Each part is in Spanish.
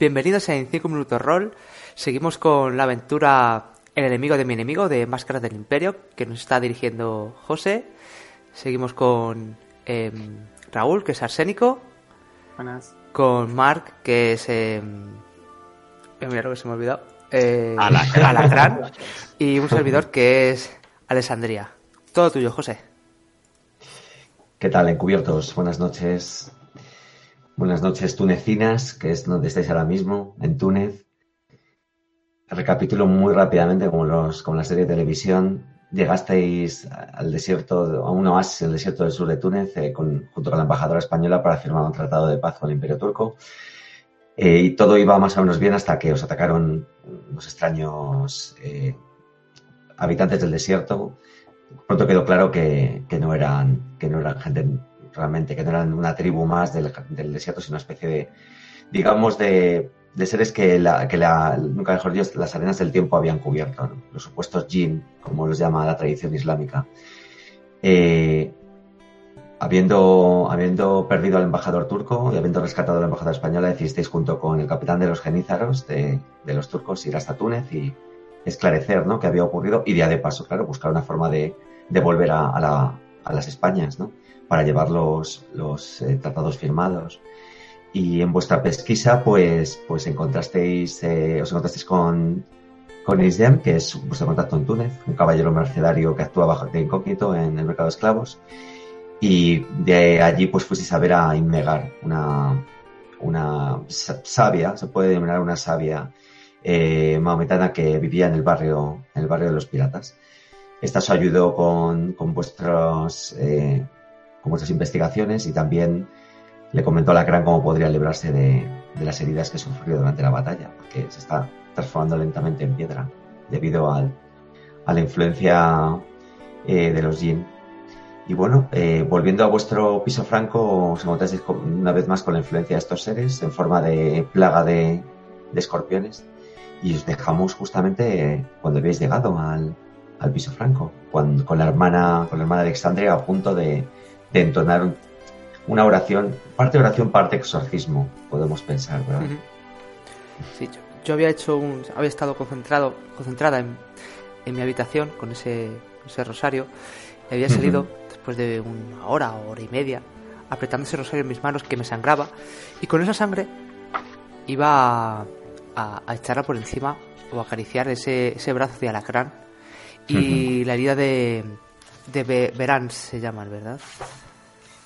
Bienvenidos a En 5 Minutos Roll. Seguimos con la aventura El enemigo de mi enemigo de Máscaras del Imperio, que nos está dirigiendo José. Seguimos con em, Raúl, que es arsénico. Buenas. Con Mark, que es... Eh, mira lo que se me ha olvidado. Eh, Alacrán. Alacrán. Y un servidor que es Alessandría. Todo tuyo, José. ¿Qué tal, encubiertos? Buenas noches. Buenas noches, tunecinas, que es donde estáis ahora mismo, en Túnez. Recapitulo muy rápidamente, como, los, como la serie de televisión. Llegasteis al desierto, a un oasis en el desierto del sur de Túnez, eh, junto con la embajadora española para firmar un tratado de paz con el Imperio Turco. Eh, y todo iba más o menos bien hasta que os atacaron unos extraños eh, habitantes del desierto. Pronto quedó claro que, que no eran, que no eran gente realmente, que no eran una tribu más del, desierto, sino una especie de, digamos, de, seres que, la, que la, nunca mejor dicho, las arenas del tiempo habían cubierto, los supuestos jinn, como los llama la tradición islámica. Eh, habiendo, habiendo perdido al embajador turco y habiendo rescatado a la embajadora española, decidisteis junto con el capitán de los genízaros de, los turcos ir hasta Túnez y esclarecer ¿no? qué había ocurrido y ya de paso, claro, buscar una forma de, volver a las Españas, ¿no? Para llevar los, los eh, tratados firmados. Y en vuestra pesquisa, pues, pues encontrasteis, eh, os encontrasteis con, con Isdem, que es vuestro contacto en Túnez, un caballero mercenario que actúa bajo de incógnito en el mercado de esclavos. Y de allí, pues fuisteis a ver a Inmegar, una, una sa- sabia, se puede denominar una sabia eh, maometana que vivía en el barrio, en el barrio de los piratas. Esta os ayudó con, con vuestros, eh, con vuestras investigaciones y también le comentó a Lacrán cómo podría librarse de, de las heridas que sufrió durante la batalla, porque se está transformando lentamente en piedra debido al, a la influencia eh, de los Jin. Y bueno, eh, volviendo a vuestro piso franco, os encontráis con- una vez más con la influencia de estos seres en forma de plaga de, de escorpiones y os dejamos justamente cuando habéis llegado al, al piso franco, cuando- con la hermana, con la hermana Alexandria a punto de, de entonar un- una oración, parte oración, parte exorcismo, podemos pensar, ¿verdad? Sí, yo, yo había hecho un. Había estado concentrado, concentrada en, en mi habitación con ese, ese rosario. Y había salido después de una hora hora y media apretando ese rosario en mis manos que me sangraba. Y con esa sangre iba a, a- a echarla por encima o acariciar ese, ese brazo de alacrán. Y la herida de. De Be- Verán se llama, ¿verdad?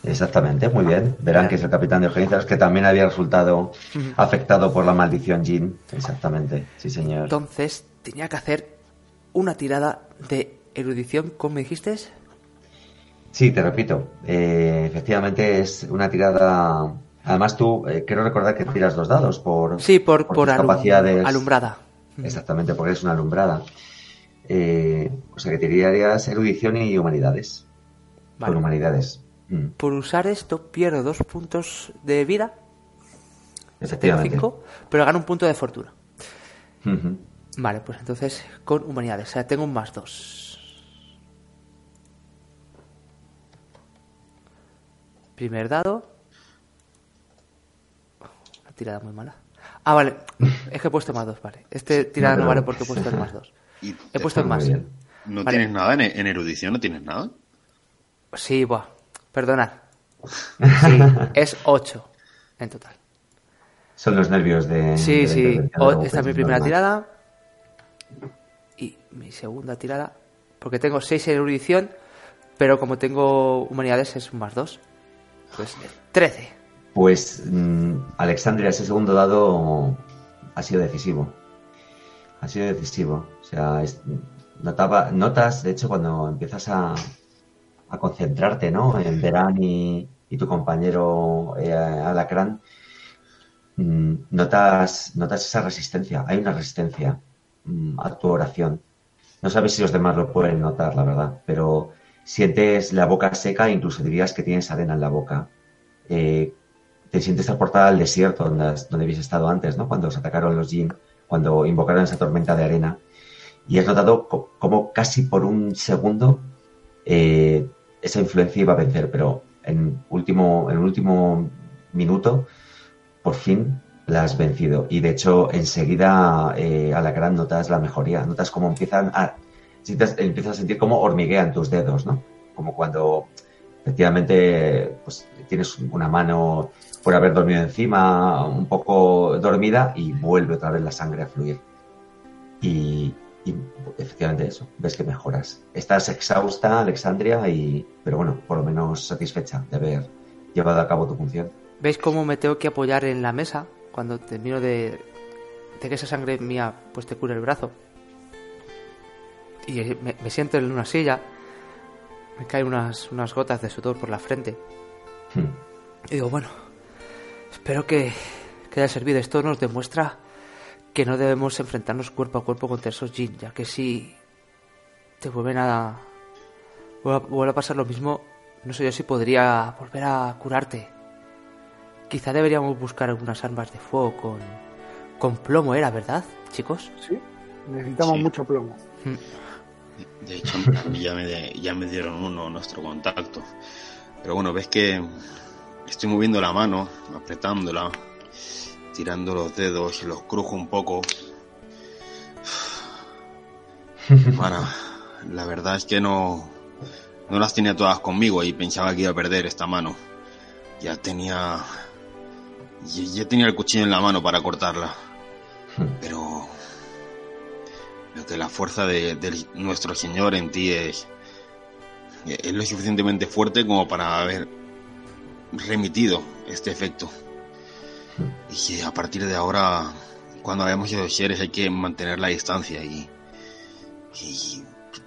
Exactamente, muy bien. Verán que es el capitán de Genízaros, que también había resultado afectado por la maldición Jin. Exactamente, sí señor. Entonces tenía que hacer una tirada de erudición, ¿cómo me dijiste? Sí, te repito, eh, efectivamente es una tirada... Además tú, eh, quiero recordar que tiras dos dados por... Sí, por, por, tus alum- capacidades. alumbrada. Exactamente, porque eres una alumbrada. Eh, o sea que tirarías erudición y humanidades. Vale. Con humanidades. Mm, Por usar esto pierdo dos puntos de vida, efectivamente. cinco, pero gano un punto de fortuna. Vale, pues entonces con humanidades, o sea, tengo un más dos. Primer dado. Una tirada muy mala. Ah, vale, es que he puesto más dos, vale. Este tirada no pero- vale porque he puesto el más dos. Y He puesto Muy más. ¿No Vale. tienes nada en, en erudición? ¿No tienes nada? Sí, buah, perdonad. Sí, es 8 en total. Son los nervios de... Sí, de sí. O- esta es mi primera normal. tirada. Y mi segunda tirada. Porque tengo 6 en erudición, pero como tengo humanidades es un más 2. Pues 13. Pues, mm, Alexandria, ese segundo dado ha sido decisivo. Ha sido decisivo. Sea, notaba, notas, de hecho, cuando empiezas a, concentrarte, ¿no? En Verán y, tu compañero eh, Alacrán, mm, notas, notas esa resistencia. Hay una resistencia mm, a tu oración. No sabes si los demás lo pueden notar, la verdad, pero sientes la boca seca, incluso dirías que tienes arena en la boca. Eh, te sientes transportada al desierto donde, has- donde habéis estado antes, ¿no? Cuando os atacaron los Jin, cuando invocaron esa tormenta de arena. Y has notado co- como casi por un segundo eh, esa influencia iba a vencer, pero en último, en último minuto, por fin, la has vencido. Y de hecho, enseguida eh, a la gran notas la mejoría. Notas cómo empiezan a. Empiezas a sentir cómo hormiguean tus dedos, ¿no? Como cuando efectivamente pues, tienes una mano por haber dormido encima, un poco dormida, y vuelve otra vez la sangre a fluir. Y, efectivamente eso, ves que mejoras. Estás exhausta, Alexandria, y, pero bueno, por lo menos satisfecha de haber llevado a cabo tu función. ¿Veis cómo me tengo que apoyar en la mesa cuando termino de, de que esa sangre mía pues te cure el brazo? Y me, siento en una silla, me caen unas, unas gotas de sudor por la frente. Hmm. Y digo, bueno, espero que, que haya servido. Esto nos demuestra que no debemos enfrentarnos cuerpo a cuerpo contra esos jin, ya que si te vuelven a... vuelve a pasar lo mismo, no sé yo si podría volver a curarte. Quizá deberíamos buscar algunas armas de fuego con, con plomo, ¿era verdad, chicos? Sí, necesitamos mucho plomo. Mm. De hecho, ya me, ya me dieron uno nuestro contacto. Pero bueno, ves que estoy moviendo la mano, apretándola, tirando los dedos los crujo un poco. Para, la verdad es que no, no las tenía todas conmigo y pensaba que iba a perder esta mano. Ya tenía, ya tenía el cuchillo en la mano para cortarla. Pero, lo que la fuerza de, nuestro Señor en ti es, es lo suficientemente fuerte como para haber remitido este efecto. Y que a partir de ahora, cuando hayamos sido seres, hay que mantener la distancia y,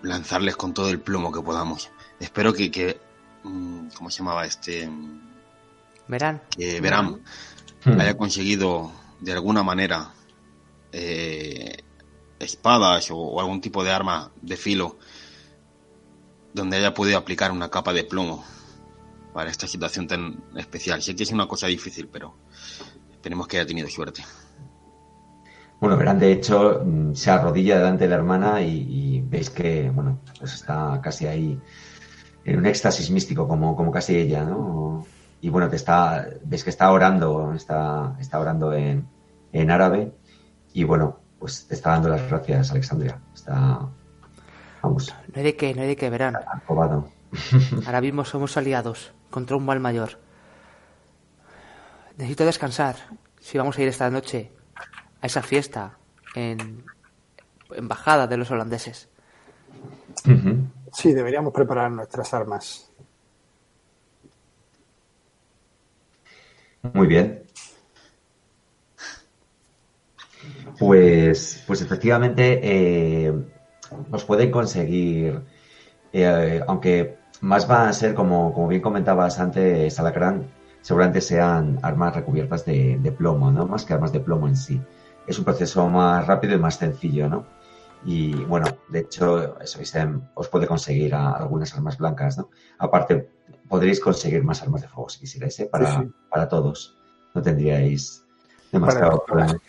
lanzarles con todo el plomo que podamos. Espero que, que mm, ¿cómo se llamaba este? Verán. Que Verán hmm. haya conseguido de alguna manera eh, espadas o, algún tipo de arma de filo donde haya podido aplicar una capa de plomo para esta situación tan especial. Sé que es una cosa difícil, pero tenemos que haya tenido suerte. Bueno, Verán, de hecho, mm, se arrodilla delante de la hermana y, veis que, bueno, pues está casi ahí en un éxtasis místico, como, como casi ella, ¿no? Y bueno, te está, ves que está orando, está, está orando en, en árabe y bueno, pues te está dando las gracias, Alexandria. Está, vamos. No hay de qué, no hay de qué, Verán. Ahora mismo somos aliados contra un mal mayor. Necesito descansar. Si vamos a ir esta noche a esa fiesta en embajada de los holandeses. Sí, deberíamos preparar nuestras armas. Muy bien. Pues, pues efectivamente eh, nos pueden conseguir, eh, aunque más va a ser, como, como bien comentabas antes, Alacrán, seguramente sean armas recubiertas de, plomo, ¿no? Más que armas de plomo en sí. Es un proceso más rápido y más sencillo, ¿no? Y bueno, de hecho, eso os puede conseguir algunas armas blancas, ¿no? Aparte, podréis conseguir más armas de fuego si quisierais, ¿eh? Para, para todos. No tendríais demasiado problema.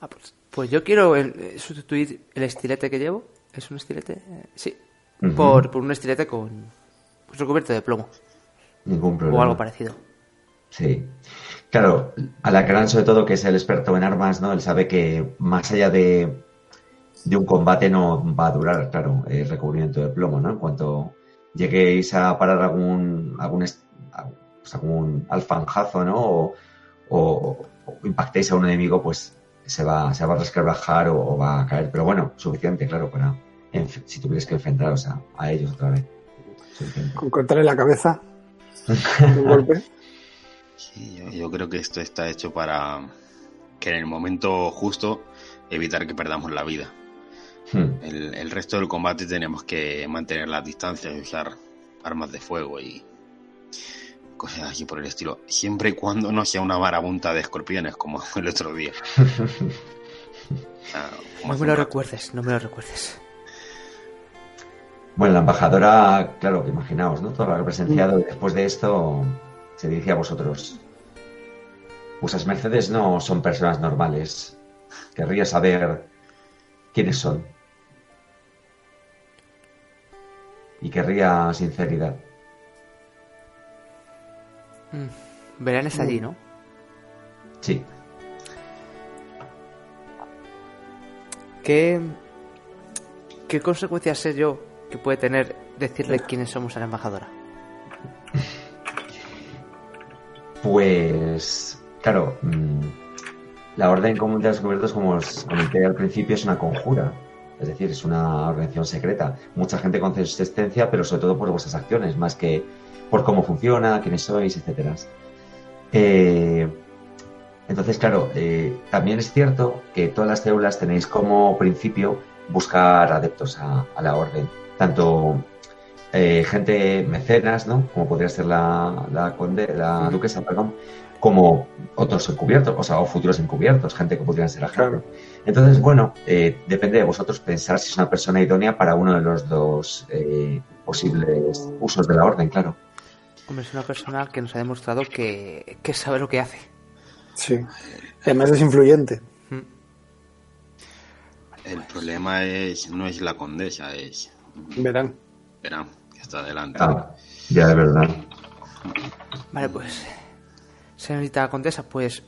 Ah, pues, pues, yo quiero eh, sustituir el estilete que llevo. ¿Es un estilete? Eh, sí. por, un estilete con pues, recubierto de plomo. Ningún problema. O algo parecido. Sí. Claro, Alacrán sobre todo, que es el experto en armas, ¿no? Él sabe que más allá de, de un combate no va a durar, claro, el recubrimiento de plomo, ¿no? En cuanto lleguéis a parar algún algún, pues algún alfanjazo, ¿no? O, o, impactéis a un enemigo, pues se va, se va a resquebrajar o, va a caer. Pero bueno, suficiente, claro, para si tuvieras que enfrentaros a, a ellos otra vez. Con cortarle la cabeza un golpe. Sí, yo, creo que esto está hecho para que en el momento justo evitar que perdamos la vida. Hmm. El, el, resto del combate tenemos que mantener las distancias y usar armas de fuego y cosas así por el estilo. Siempre y cuando no sea una marabunta de escorpiones como el otro día. no me lo recuerdes, no me lo recuerdes. Bueno, la embajadora, claro, que imaginaos, ¿no? Todo lo que ha presenciado y después de esto se dirige a vosotros. Vuestras mercedes no son personas normales. Querría saber quiénes son. Y querría sinceridad. Mm. Verán es allí, ¿no? Sí. ¿Qué, qué consecuencias sé yo que puede tener decirle quiénes somos a la embajadora? Pues, claro, mm, la Orden Común de los Cubiertos, como os comenté al principio, es una conjura. Es decir, es una organización secreta. Mucha gente conoce su existencia, pero sobre todo por vuestras acciones, más que por cómo funciona, quiénes sois, etcétera. Eh, entonces, claro, eh, también es cierto que todas las células tenéis como principio buscar adeptos a, a la orden. Tanto eh, gente mecenas, ¿no? Como podría ser la, la, conde, la duquesa, perdón, como otros encubiertos, o sea, o futuros encubiertos, gente que podrían ser agentes. Claro. Entonces, bueno, eh, depende de vosotros pensar si es una persona idónea para uno de los dos eh, posibles usos de la orden, claro. Hombre, es una persona que nos ha demostrado que, que sabe lo que hace. Sí. Además es influyente. Mm. El problema es no es la condesa, es Verán. verán que está delante. Ah, ya de verdad. Vale, pues. Señorita Condesa, pues.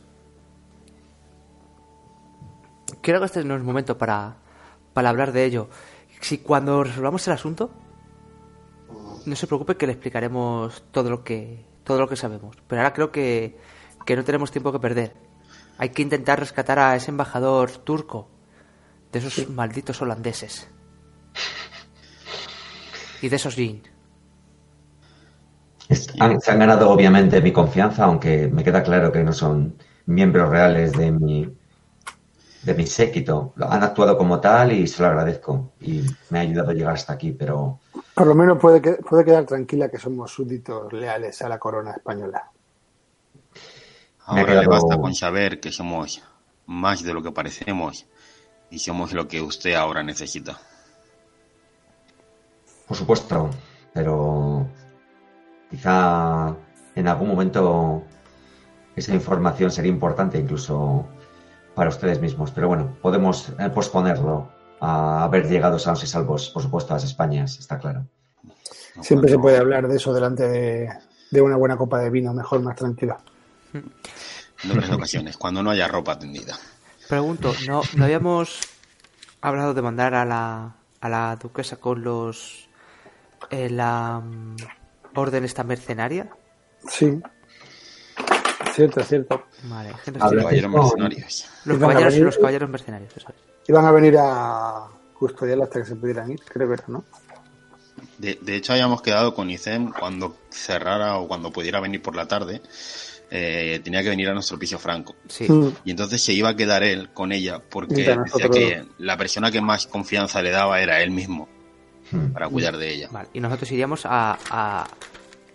Creo que este no es el momento para, para hablar de ello. Si cuando resolvamos el asunto, no se preocupe que le explicaremos todo lo que todo lo que sabemos. Pero ahora creo que, que no tenemos tiempo que perder. Hay que intentar rescatar a ese embajador turco de esos malditos holandeses. Y de esos han- se han ganado obviamente mi confianza, aunque me queda claro que no son miembros reales de mi de mi séquito. Lo- Han actuado como tal y se lo agradezco. Y me ha ayudado a llegar hasta aquí, pero Por lo menos puede, que- puede quedar tranquila que somos súbditos leales a la corona española. Ahora le quedado- basta con saber que somos más de lo que parecemos y somos lo que usted ahora necesita. Por supuesto, pero quizá en algún momento esa información sería importante incluso para ustedes mismos. Pero bueno, podemos eh, posponerlo a haber llegado sanos y salvos, por supuesto, a las Españas, está claro. Siempre se puede hablar de eso delante de, de una buena copa de vino, mejor, más tranquilo. En otras ocasiones, cuando no haya ropa tendida. Pregunto, ¿no, ¿no habíamos hablado de mandar a la, a la duquesa con los... eh, la mm, orden esta mercenaria? Sí. Cierto, cierto. Vale, ver, Caballeros mercenarios. Los caballeros, venir- los caballeros mercenarios, eso es. Iban a venir a custodiarla hasta que se pudieran ir, creo que era, ¿no? De, de hecho, habíamos quedado con Icem cuando cerrara o cuando pudiera venir por la tarde. eh, tenía que venir a nuestro piso franco. Sí. Mm. Y entonces se iba a quedar él con ella porque decía que la persona que más confianza le daba era él mismo. Para cuidar de ella. Vale, y nosotros iríamos a, a,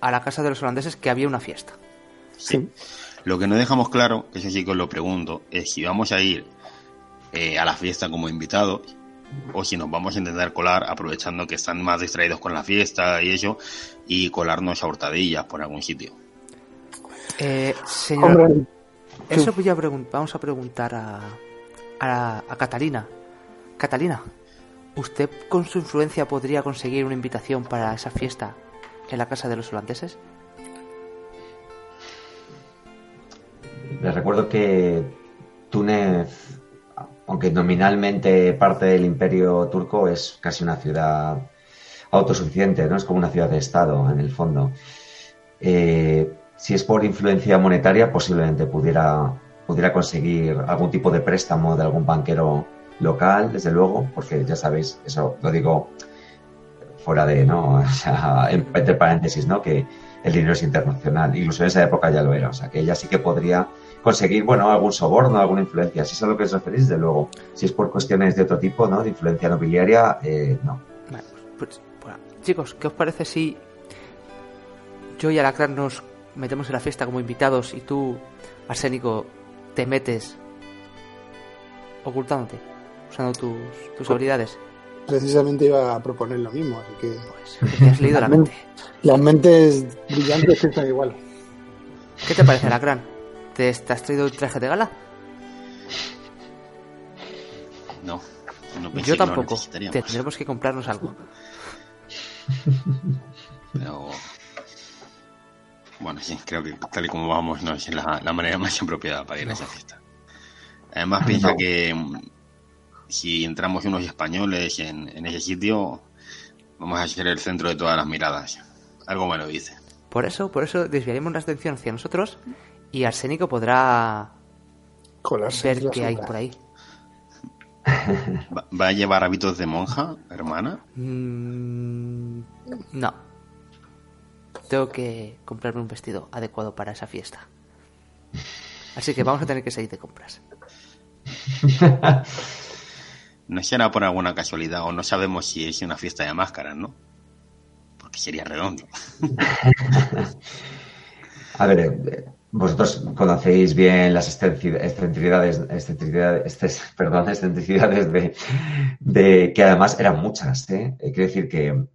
a la casa de los holandeses que había una fiesta. Sí. Lo que no dejamos claro, que eso sí que os lo pregunto, es si vamos a ir eh, a la fiesta como invitados o si nos vamos a intentar colar aprovechando que están más distraídos con la fiesta y eso y colarnos a hurtadillas por algún sitio. Eh, señor, Hombre, eso voy a vamos a preguntar a, a, a Catalina. Catalina, ¿usted con su influencia podría conseguir una invitación para esa fiesta en la casa de los holandeses? Les recuerdo que Túnez, aunque nominalmente parte del imperio turco, es casi una ciudad autosuficiente, ¿no? Es como una ciudad de Estado, en el fondo. Eh, si es por influencia monetaria, posiblemente pudiera, pudiera conseguir algún tipo de préstamo de algún banquero local, desde luego, porque ya sabéis, eso lo digo fuera de, ¿no? O sea, en- entre paréntesis, ¿no? Que el dinero es internacional. Incluso en esa época ya lo era. O sea, que ella sí que podría conseguir, bueno, algún soborno, alguna influencia. Si es a lo que os referís, desde luego. Si es por cuestiones de otro tipo, ¿no? De influencia nobiliaria, eh, no. Vale, pues, bueno, chicos, ¿qué os parece si yo y Alacrán nos metemos en la fiesta como invitados y tú, Arsénico, te metes ocultándote, usando tus, tus habilidades? precisamente iba a proponer lo mismo, así que Pues te has leído la mente. las mentes brillantes piensan igual. ¿Qué te parece, Alacrán? ¿Te, te has traído el traje de gala? No, no pensé Yo que lo tampoco. Tendremos que comprarnos algo. Pero Bueno, sí, creo que tal y como vamos no es la, la manera más apropiada para ir a esa fiesta. Además piensa No. que si entramos unos españoles en, en ese sitio, vamos a ser el centro de todas las miradas. Algo me lo dice. Por eso, por eso desviaremos la atención hacia nosotros y Arsénico podrá Colarse ver qué hay por ahí. ¿Va, va a llevar hábitos de monja, hermana? Mm, no. Tengo que comprarme un vestido adecuado para esa fiesta. Así que vamos a tener que salir de compras. No será por alguna casualidad o no sabemos si es una fiesta de máscaras, ¿no? Porque sería redondo. A ver, eh, vosotros conocéis bien las excentricidades, excentricidades, perdón, excentricidades de, de que además eran muchas, ¿eh? Eh, Quiero decir que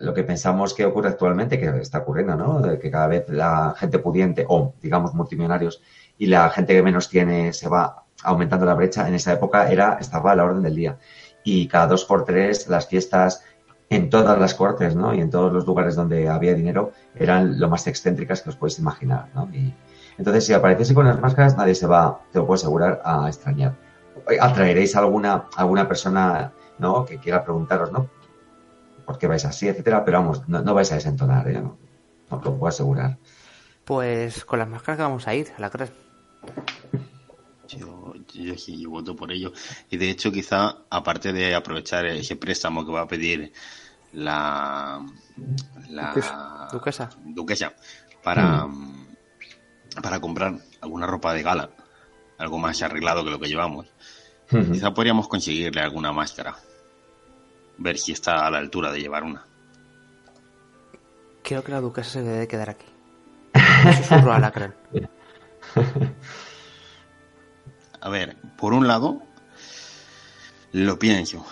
lo que pensamos que ocurre actualmente, que está ocurriendo, ¿no? De que cada vez la gente pudiente o, digamos, multimillonarios y la gente que menos tiene se va aumentando la brecha, en esa época era, estaba a la orden del día. Y cada dos por tres las fiestas en todas las cortes, ¿no? Y en todos los lugares donde había dinero eran lo más excéntricas que os podéis imaginar, ¿no? Y entonces, si apareciese con las máscaras, nadie se va, te lo puedo asegurar, a extrañar. Atraeréis a alguna, alguna persona, ¿no? Que quiera preguntaros, ¿no? ¿Por qué vais así, etcétera? Pero vamos, no, no vais a desentonar, ¿eh? No, os lo puedo asegurar. Pues con las máscaras que vamos a ir, a la gran. Yo, yo yo voto por ello. Y de hecho, quizá, aparte de aprovechar ese préstamo que va a pedir la, la Duquesa. Para, para comprar alguna ropa de gala, algo más arreglado que lo que llevamos, quizá podríamos conseguirle alguna máscara. Ver si está a la altura de llevar una. Creo que la duquesa se debe quedar aquí. Susurro a la. A ver, por un lado, lo pienso,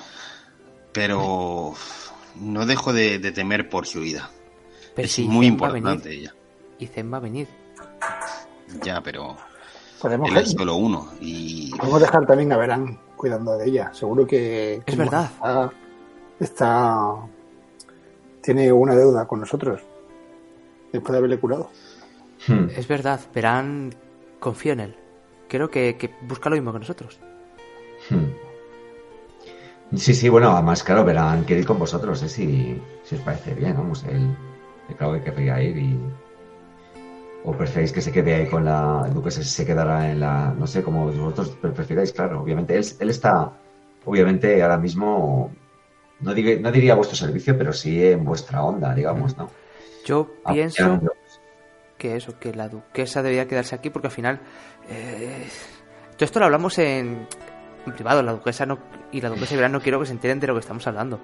pero no dejo de, de temer por su vida. Pero es si muy Zen venir. importante ella. Y Zen va a venir. Ya, pero Podemos, él es solo uno y podemos dejar también a Verán cuidando de ella. Seguro que. Es verdad. Está, está- Tiene una deuda con nosotros. Después de haberle curado. Hmm. Es verdad, Verán confío en él. Creo que, que busca lo mismo que nosotros. Hmm. Sí, sí, bueno, además, claro, verán que ir con vosotros, ¿eh? si, si os parece bien, vamos, él, claro que querría ir y... O preferéis que se quede ahí con la duquesa, se quedará en la... No sé, como vosotros pre- prefiráis, claro, obviamente. Él, él está, obviamente, ahora mismo, no, diga- no diría a vuestro servicio, pero sí en vuestra onda, digamos, ¿no? Yo pienso Apoyando. Que eso, que la duquesa debería quedarse aquí porque al final. eh, todo esto lo hablamos en, en privado. La duquesa no, y la duquesa de Verán no quiero que se enteren de lo que estamos hablando.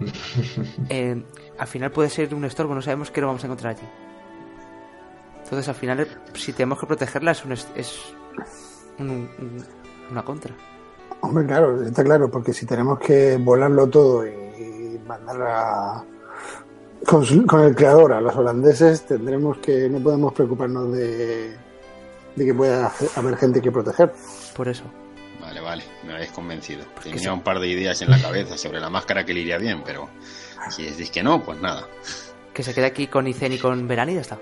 Eh, al final puede ser un estorbo, no sabemos qué lo vamos a encontrar allí. Entonces, al final, si tenemos que protegerla, es, un es un- un- una contra. Hombre, claro, está claro, porque si tenemos que volarlo todo y mandar a. Con, el creador a los holandeses, tendremos que. No podemos preocuparnos de, de que pueda hacer- haber gente que proteger. Por eso. Vale, vale, me habéis convencido. Tenía sí. un par de ideas en la cabeza sobre la máscara que le iría bien, pero si decís que no, pues nada. Que se quede aquí con Icen y con Verán y ya está.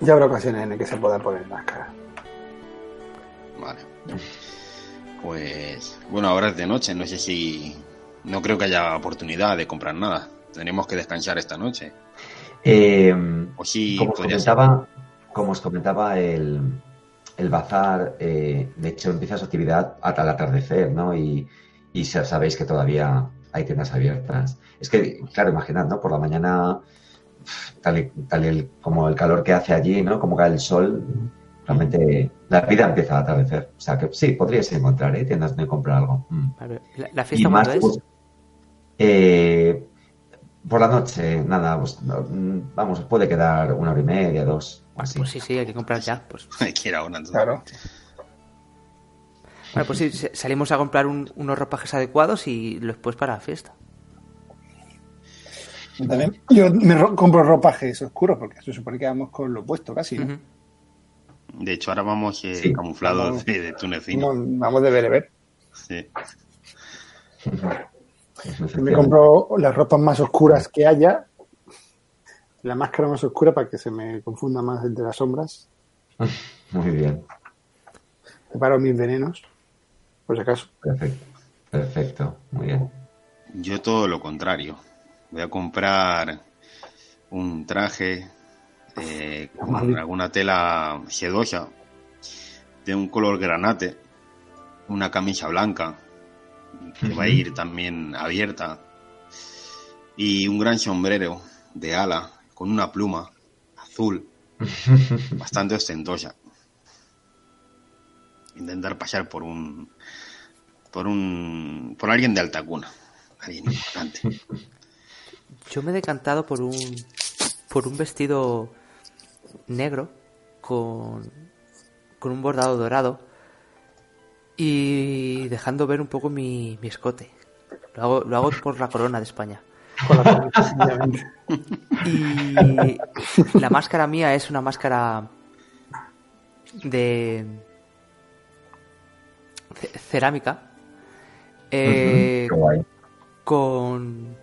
Ya habrá ocasiones en las que se pueda poner máscara. Vale. Pues bueno, ahora es de noche, no sé si... No creo que haya oportunidad de comprar nada. Tenemos que descansar esta noche. Eh, O sí, como os comentaba, como os comentaba el, el bazar, eh, de hecho empieza su actividad hasta el atardecer, ¿no? Y, y sa- sabéis que todavía hay tiendas abiertas. Es que, claro, imaginad, ¿no? Por la mañana, tal y, tal y el- como el calor que hace allí, ¿no? Como cae el sol, realmente la vida empieza a atardecer. O sea que sí, podríais encontrar, ¿eh? Tiendas donde comprar algo. Mm. La, la Y fiesta más, pues, es? eh, por la noche, nada, pues, no, mm, vamos, os puede quedar una hora y media, dos, o así. Pues sí, sí, hay que comprar ya. Pues, Hay que ir ahora. entonces. Claro. Vale, pues sí, salimos a comprar un- unos ropajes adecuados y después para la fiesta. Yo también. Yo me ro- compro ropajes oscuros porque se supone que vamos con lo opuesto casi. De hecho, ahora vamos eh, Sí. camuflados Vamos. de, de tunecino. Vamos, vamos de bereber. Sí. Yo me compro las ropas más oscuras que haya la máscara más oscura para que se me confunda más entre las sombras. Muy bien. Separo mis venenos, por si acaso. Perfecto. Perfecto. Muy bien. Yo todo lo contrario. Voy a comprar un traje eh, con alguna tela sedosa de un color granate, una camisa blanca que va a ir también abierta y un gran sombrero de ala con una pluma azul bastante ostentosa. Intentar pasar por un por un por alguien de alta cuna, alguien importante. Yo me he decantado por un por un vestido negro con con un bordado dorado y dejando ver un poco mi, mi escote. Lo hago, lo hago por la corona de España. Y la máscara mía es una máscara de ce- cerámica eh, con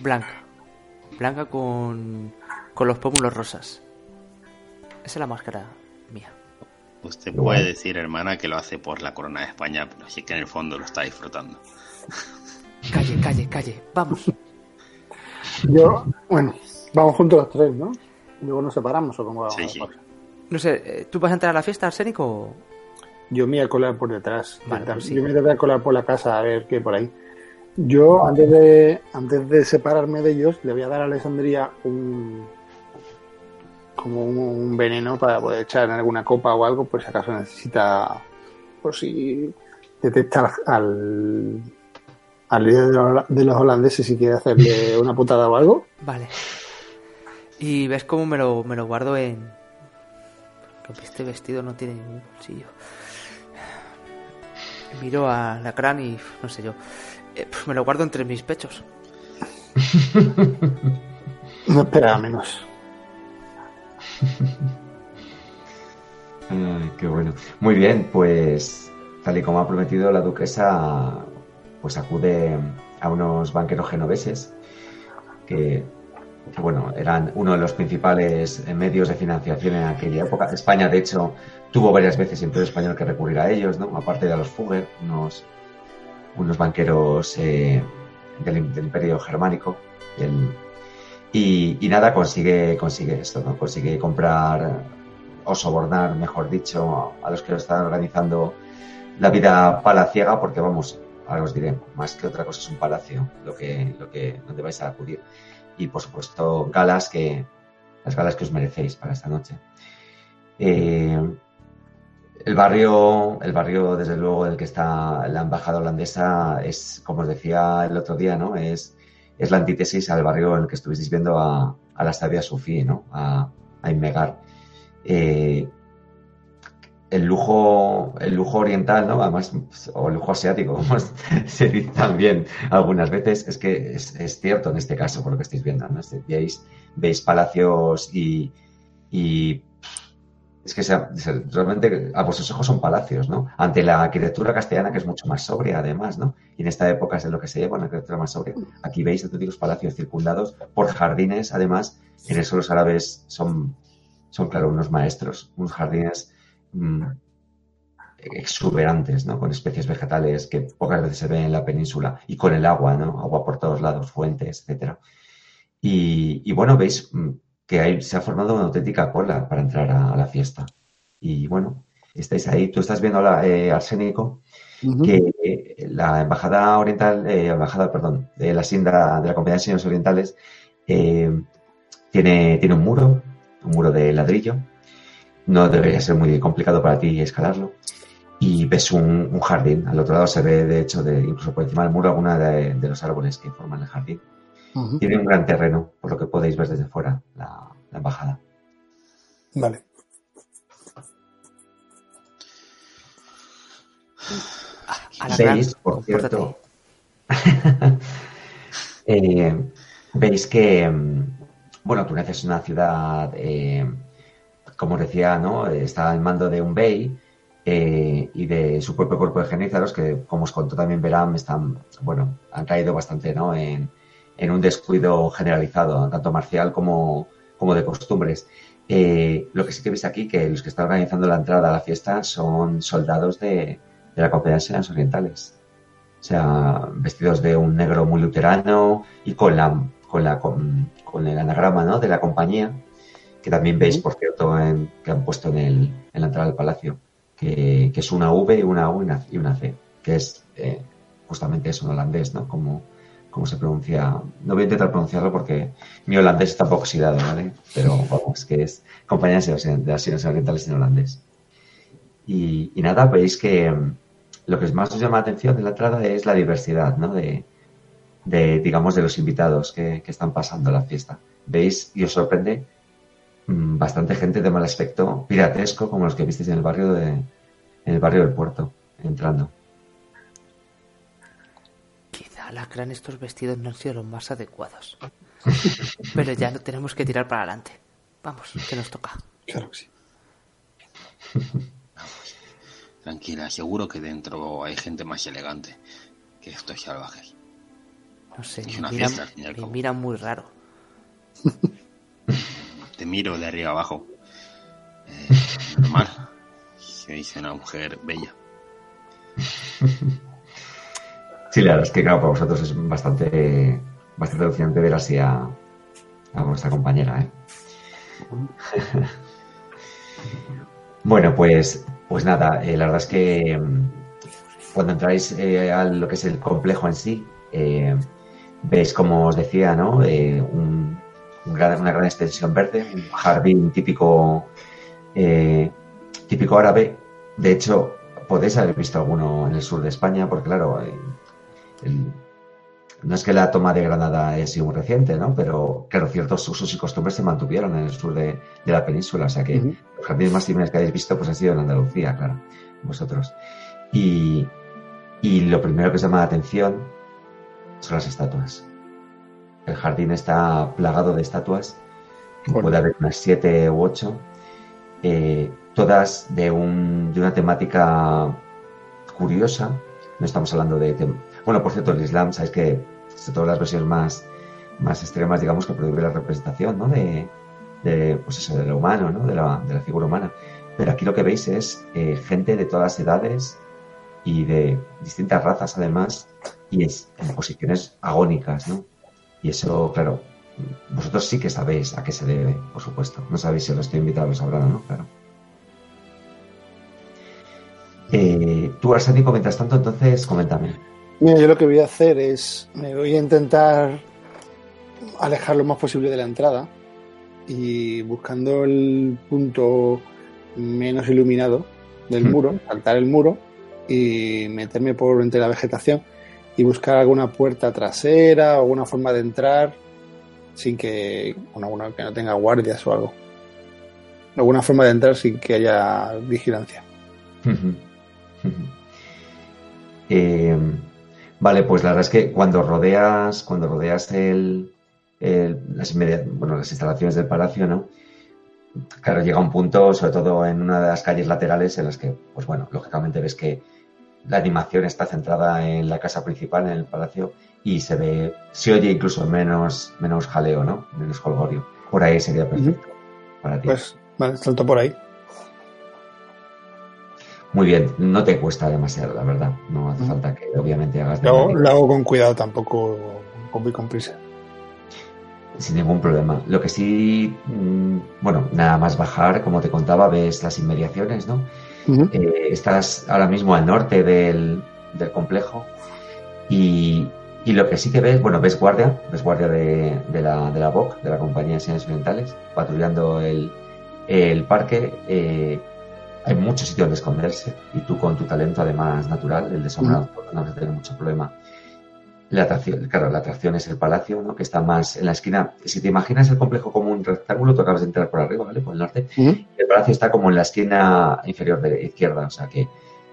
blanca, blanca con con los pómulos rosas. Esa es la máscara. Usted puede decir, hermana, que lo hace por la corona de España, pero sí que en el fondo lo está disfrutando. Calle, calle, calle. Vamos. Yo, bueno, vamos juntos los tres, ¿no? Luego nos separamos o cómo vamos. Sí, a sí. No sé, eh, ¿tú vas a entrar a la fiesta, Arsénico? o- Yo me voy a colar por detrás. Vale, pues sí. Yo me voy a colar por la casa a ver qué hay por ahí. Yo, antes de, antes de separarme de ellos, le voy a dar a Alessandría un como un, un veneno para poder echar en alguna copa o algo, por si acaso necesita, por si detecta al, al líder de los, de los holandeses si quiere hacerle una putada o algo. Vale. Y ves cómo me lo, me lo guardo en... Este vestido no tiene ningún bolsillo. Miro a la crán y no sé yo. eh, pues me lo guardo entre mis pechos. No esperaba menos. Qué bueno. Muy bien, pues tal y como ha prometido la duquesa, pues acude a unos banqueros genoveses que, bueno, eran uno de los principales eh, medios de financiación en aquella época. España, de hecho, tuvo varias veces Imperio Español que recurrir a ellos, ¿no? Aparte de a los Fugger, unos, unos banqueros eh, del, del Imperio Germánico. Y, nada, consigue, consigue esto, ¿no? Consigue comprar o sobornar, mejor dicho, a los que lo están organizando la vida palaciega, porque vamos, ahora os diré, más que otra cosa es un palacio, lo que, lo que, donde vais a acudir. Y por supuesto, galas que, las galas que os merecéis para esta noche. Eh, el barrio, el barrio, desde luego, en el que está la embajada holandesa es, como os decía el otro día, ¿no? Es, es la antítesis al barrio en el que estuvisteis viendo a, a la estadia Sufí, ¿no? A, a Inmegar. Eh, el lujo, el lujo oriental, ¿no? Además, o el lujo asiático, como se dice también algunas veces, es que es, cierto en este caso, por lo que estáis viendo, ¿no? Veis, veis palacios y es que realmente a vuestros ojos son palacios, ¿no? Ante la arquitectura castellana, que es mucho más sobria, además, ¿no? Y en esta época es de lo que se lleva, una arquitectura más sobria. Aquí veis auténticos palacios circundados por jardines, además, en eso los árabes son, son claro, unos maestros, unos jardines mm, exuberantes, ¿no? Con especies vegetales que pocas veces se ven en la península y con el agua, ¿no? Agua por todos lados, fuentes, etcétera. Y, y bueno, veis mm, que ahí se ha formado una auténtica cola para entrar a, a la fiesta. Y bueno, estáis ahí. Tú estás viendo la, eh, Arsénico, que eh, la embajada oriental, eh, embajada, perdón, de la Sinda de la Compañía de Señores Orientales eh, tiene, tiene un muro, un muro de ladrillo. No debería ser muy complicado para ti escalarlo. Y ves un, un jardín. Al otro lado se ve, de hecho, de, incluso por encima del muro, alguna de, de los árboles que forman el jardín. Tiene un gran terreno, por lo que podéis ver desde fuera la, la embajada. Vale. A la gran, Veis, por cierto, eh, veis que, mm, bueno, Túnez es una ciudad, eh, como os decía, ¿no? Está al mando de un bey eh, y de su propio cuerpo de genízaros, que, como os contó también Beram, están, bueno, han caído bastante, ¿no? En, en un descuido generalizado, tanto marcial como, como de costumbres. Eh, lo que sí que veis aquí, que los que están organizando la entrada a la fiesta son soldados de, de la Compañía de Orientales. O sea, vestidos de un negro muy luterano y con la con, la, con, con el anagrama ¿no? de la compañía, que también veis, por cierto, en, que han puesto en, el, en la entrada del palacio, que, que es una V, una U y una C, que es eh, justamente eso en holandés, ¿no? Como, como se pronuncia. No voy a intentar pronunciarlo porque mi holandés está un poco oxidado, ¿vale? Pero vamos, que es Compañía de las Naciones Orientales en holandés. Y, y, nada, veis que mm, lo que más os llama la atención de la entrada es la diversidad, ¿no? De, de digamos, de los invitados que, que están pasando la fiesta. Veis y os sorprende mmm, bastante gente de mal aspecto, piratesco, como los que visteis en el barrio de, en el barrio del puerto, entrando. Lacran estos vestidos no han sido los más adecuados. Pero ya no tenemos que tirar para adelante. Vamos, que nos toca. Claro que sí. Tranquila, seguro que dentro hay gente más elegante que estos salvajes. No sé, Es me una miran, me miran muy raro. Te miro de arriba abajo. Eh, normal. Sois una mujer bella. Sí, la verdad es que, claro, para vosotros es bastante, bastante alucinante ver así a, a vuestra compañera, ¿eh? bueno, pues, pues nada, eh, la verdad es que mm, cuando entráis eh, a lo que es el complejo en sí, eh, veis, como os decía, ¿no? Eh, un, un gran- una gran extensión verde, un jardín típico, típico árabe. De hecho, podéis haber visto alguno en el sur de España, porque claro, el- no es que la toma de Granada haya sido muy reciente, ¿no? Pero claro, ciertos usos y costumbres se mantuvieron en el sur de, de la península, o sea que los jardines más similares que habéis visto pues han sido en Andalucía, claro, vosotros. Y, y lo primero que os llama la atención son las estatuas. El jardín está plagado de estatuas, Bueno. puede haber unas siete u ocho, eh, todas de, un, de una temática curiosa. No estamos hablando de... Bueno, por cierto, el Islam, sabéis que son todas las versiones más, más extremas, digamos, que prohíbe la representación, ¿no? De, pues eso, de lo humano, ¿no? De la, de la figura humana. Pero aquí lo que veis es eh, gente de todas edades y de distintas razas, además, y es en posiciones agónicas, ¿no? Y eso, claro, vosotros sí que sabéis a qué se debe, por supuesto. No sabéis si los estoy invitado, lo sabrán o no, claro. Eh, tú, Arsénico, mientras tanto, entonces, coméntame. Mira, yo lo que voy a hacer es, me voy a intentar alejar lo más posible de la entrada y buscando el punto menos iluminado del muro, saltar el muro y meterme por entre la vegetación y buscar alguna puerta trasera o alguna forma de entrar sin que, bueno, alguna que no tenga guardias o algo. Alguna forma de entrar sin que haya vigilancia. Eh, vale, pues la verdad es que cuando rodeas, cuando rodeas el, el- las, bueno, las instalaciones del palacio, ¿no? Claro, llega un punto, sobre todo en una de las calles laterales, en las que, pues bueno, lógicamente ves que la animación está centrada en la casa principal, en el palacio, y se ve, se oye incluso menos, menos jaleo, ¿no? Menos holgorio. Por ahí sería perfecto para ti. Pues, vale, salto por ahí. Muy bien, no te cuesta demasiado, la verdad. No hace falta que obviamente hagas Lo, lo hago con cuidado, tampoco con muy con prisa. Sin ningún problema. Lo que sí, mm, bueno, nada más bajar, como te contaba, ves las inmediaciones, ¿no? Eh, estás ahora mismo al norte del, del complejo y, y lo que sí que ves, bueno, ves guardia, ves guardia de, de la, de la BOC, de la Compañía de Enseñanzas Orientales, patrullando el, el parque. eh, hay muchos sitios donde esconderse y tú con tu talento además natural, el de sombra, no vas a tener mucho problema. La atracción, claro, la atracción es el palacio, ¿no? Que está más en la esquina. Si te imaginas el complejo como un rectángulo, tú acabas de entrar por arriba, ¿vale? Por el norte. El palacio está como en la esquina inferior de izquierda, o sea que,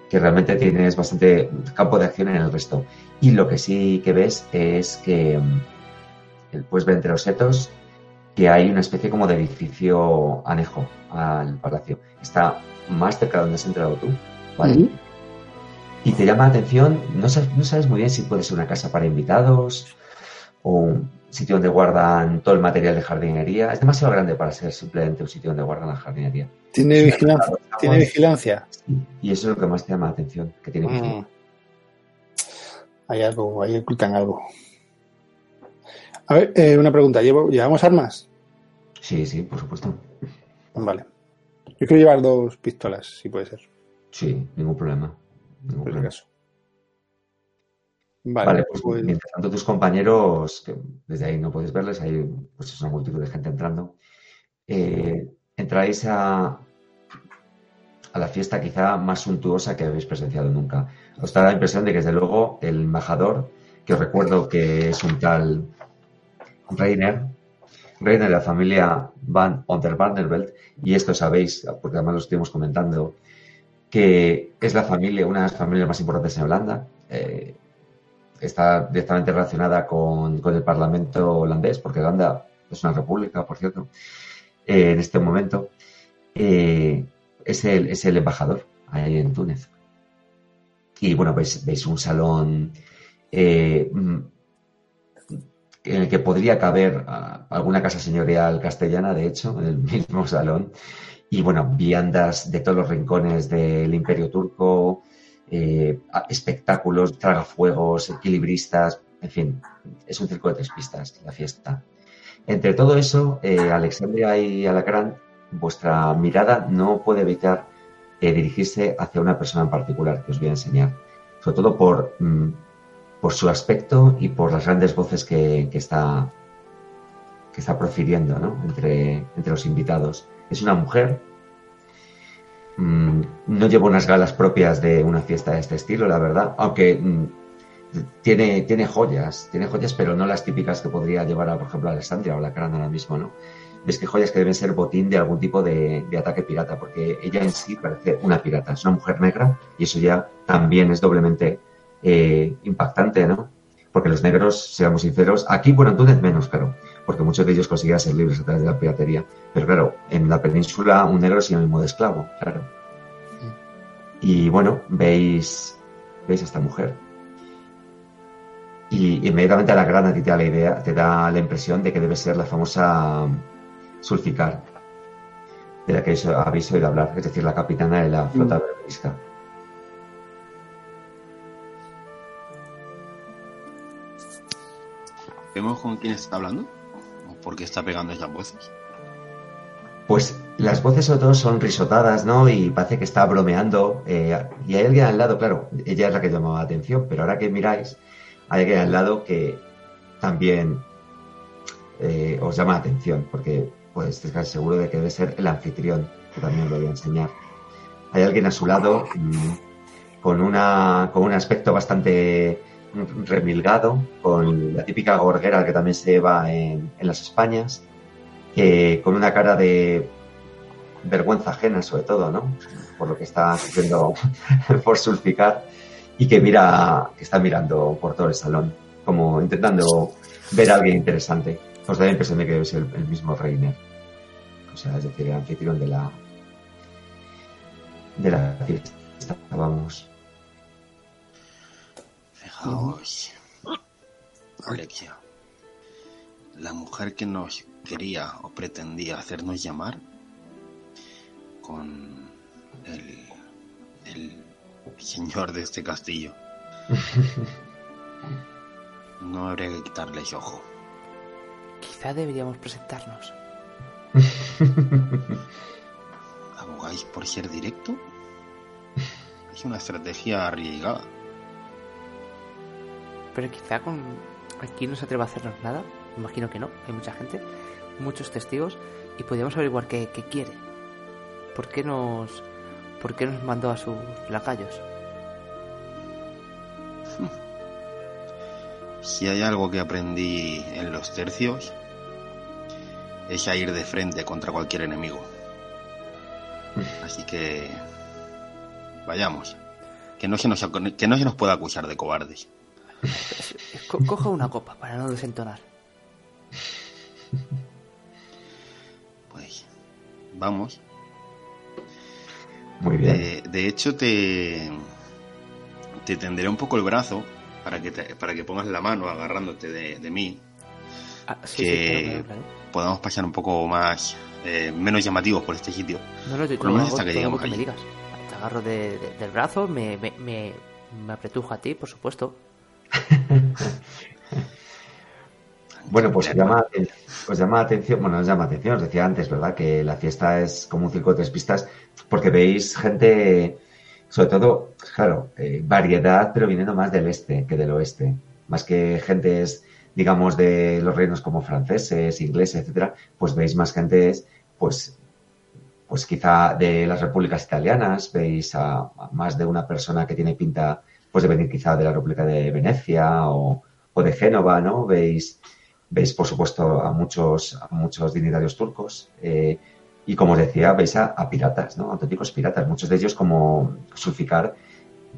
que realmente tienes bastante campo de acción en el resto. Y lo que sí que ves es que mm, puedes ver entre los setos que hay una especie como de edificio anejo al palacio. Está más cerca de donde has entrado tú, ¿vale? Y te llama la atención, no sabes, no sabes muy bien si puede ser una casa para invitados o un sitio donde guardan todo el material de jardinería. Es demasiado grande para ser simplemente un sitio donde guardan la jardinería. ¿Tiene, Sí, vigilancia? ¿Tiene vigilancia? Y eso es lo que más te llama la atención, que tiene vigilancia. Mm. Hay algo, ahí ocultan algo. A ver, eh, una pregunta. ¿Llevo- ¿Llevamos armas? Sí, sí, por supuesto. Vale. Yo quiero llevar dos pistolas, si puede ser, Sí, ningún problema. Ningún si problema. acaso. Vale, Vale, pues, pues- mientras tanto tus compañeros, que desde ahí no puedes verles, hay pues es una multitud de gente entrando, eh, entráis a, a la fiesta quizá más suntuosa que habéis presenciado nunca. Os da la impresión de que desde luego el embajador, que os recuerdo que es un tal Reiner, Reiner de la familia Van Onderbarnevelt, y esto sabéis, porque además lo estuvimos comentando, que es la familia, una de las familias más importantes en Holanda. eh, está directamente relacionada con, con el Parlamento holandés, porque Holanda es una república, por cierto, eh, en este momento. eh, es, el, es el embajador ahí en Túnez. Y bueno, veis, veis un salón en el que podría caber ah, alguna casa señorial castellana, de hecho, en el mismo salón. Y bueno, viandas de todos los rincones del Imperio Turco, eh, espectáculos, tragafuegos, equilibristas, en fin, es un circo de tres pistas la fiesta. Entre todo eso, eh, Alexandria y Alacrán, vuestra mirada no puede evitar eh, dirigirse hacia una persona en particular que os voy a enseñar, sobre todo por, mm, por su aspecto y por las grandes voces que, que está, que está profiriendo entre, entre los invitados. Es una mujer Mm, no lleva unas galas propias de una fiesta de este estilo, la verdad, aunque mm, tiene, tiene joyas, tiene joyas, pero no las típicas que podría llevar, a, por ejemplo, Alessandria o la Crana ahora mismo, ¿no? Ves que joyas que deben ser botín de algún tipo de, de ataque pirata, porque ella en sí parece una pirata, es una mujer negra y eso ya también es doblemente eh, impactante, ¿no? Porque los negros, seamos sinceros, aquí, bueno, en Túnez menos, claro, porque muchos de ellos conseguían ser libres a través de la piratería. Pero claro, en la península un negro es sinónimo de esclavo, claro. Y bueno, veis, veis a esta mujer. Y inmediatamente a la gran a ti te da la idea, te da la impresión de que debe ser la famosa Sulficar, de la que habéis oído hablar, es decir, la capitana de la flota berberisca. ¿Vemos con quién está hablando? ¿O por qué está pegando esas voces? Pues las voces sobre todo son risotadas, ¿no? Y parece que está bromeando. eh, y hay alguien al lado, claro, ella es la que llamaba la atención, pero ahora que miráis, hay alguien al lado que también eh, os llama la atención, porque pues estar seguro de que debe ser el anfitrión, que también lo voy a enseñar. Hay alguien a su lado mm, con, una, con un aspecto bastante remilgado, con la típica gorguera que también se lleva en, en las Españas, con una cara de vergüenza ajena sobre todo, ¿no? Por lo que está sufriendo por sulficar y que mira, que está mirando por todo el salón, como intentando ver a alguien interesante. Os da la impresión de que es el, el mismo Reiner. O sea, es decir, el anfitrión de la de la fiesta, vamos. Fijaos, Alexia, la mujer que nos quería o pretendía hacernos llamar con el, el señor de este castillo. No habría que quitarles ojo. Quizá deberíamos presentarnos. ¿Abogáis por ser directo? Es una estrategia arriesgada. Pero quizá con aquí no se atreva a hacernos nada. Imagino que no. Hay mucha gente, muchos testigos y podríamos averiguar qué, qué quiere. ¿Por qué nos, por qué nos mandó a sus lacayos? Si hay algo que aprendí en los tercios, es a ir de frente contra cualquier enemigo. Así que vayamos. Que no se nos, que no se nos pueda acusar de cobardes. Co- coja una copa para no desentonar. Pues vamos. Muy bien. De, de hecho, te, te tenderé un poco el brazo para que, te- para que pongas la mano agarrándote de, de mí Ah, sí, sí, que claro, claro, claro. podamos pasar un poco más, eh, menos llamativos por este sitio. No, no, yo Por lo menos hasta que lleguemos que me digas. Te agarro de- de- del brazo, me, me, me, me apretujo a ti, por supuesto. Bueno, pues llama, os llama la atención, bueno, os llama la atención, os decía antes, ¿verdad? Que la fiesta es como un circo de tres pistas, porque veis gente, sobre todo, claro, eh, variedad, pero viniendo más del este que del oeste. Más que gentes, digamos, de los reinos como franceses, ingleses, etcétera, pues veis más gentes, pues, pues quizá de las repúblicas italianas, veis a, a más de una persona que tiene pinta, pues venir quizá de la República de Venecia o, o de Génova, ¿no? Veis Veis, por supuesto, a muchos, a muchos dignitarios turcos. eh, y como os decía, veis a, piratas, ¿no? Auténticos piratas. Muchos de ellos, como Sulficar,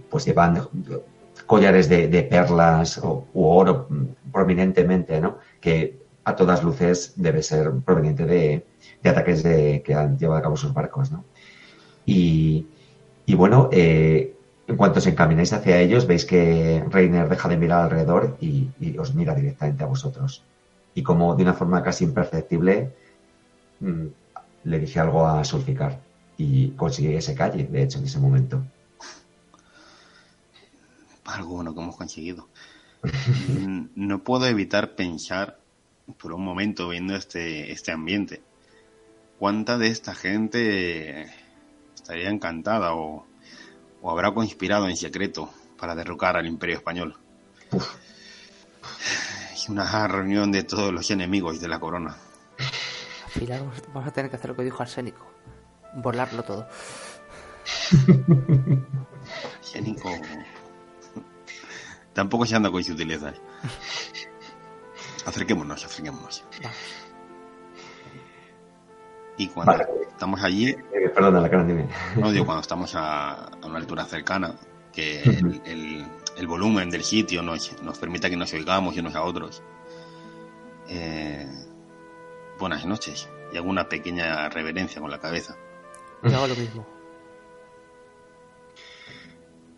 pues llevan collares de, de perlas o, u oro prominentemente, ¿no? Que a todas luces debe ser proveniente de, de ataques de, que han llevado a cabo sus barcos, ¿no? Y, y bueno, eh, en cuanto os encamináis hacia ellos, veis que Reiner deja de mirar alrededor y, os mira directamente a vosotros. Y como de una forma casi imperceptible, mm, le dije algo a Sulficar y conseguí que se calle, de hecho, en ese momento. Algo bueno que hemos conseguido. Mm, no puedo evitar pensar por un momento viendo este, este ambiente. ¿Cuánta de esta gente estaría encantada o, o habrá conspirado en secreto para derrocar al imperio español? Es una reunión de todos los enemigos de la corona. Al final vamos, a tener que hacer lo que dijo Arsénico. Volarlo todo. Génico. Tampoco se anda con sutilezas. Acerquémonos, acerquémonos. Vamos. Y cuando Vale. estamos allí, Eh, perdona, la cara, dime. no digo cuando estamos a, a una altura cercana, que el, el- el volumen del sitio nos, nos permita que nos oigamos unos a otros. Eh, buenas noches. Y hago una pequeña reverencia con la cabeza. Yo hago lo mismo.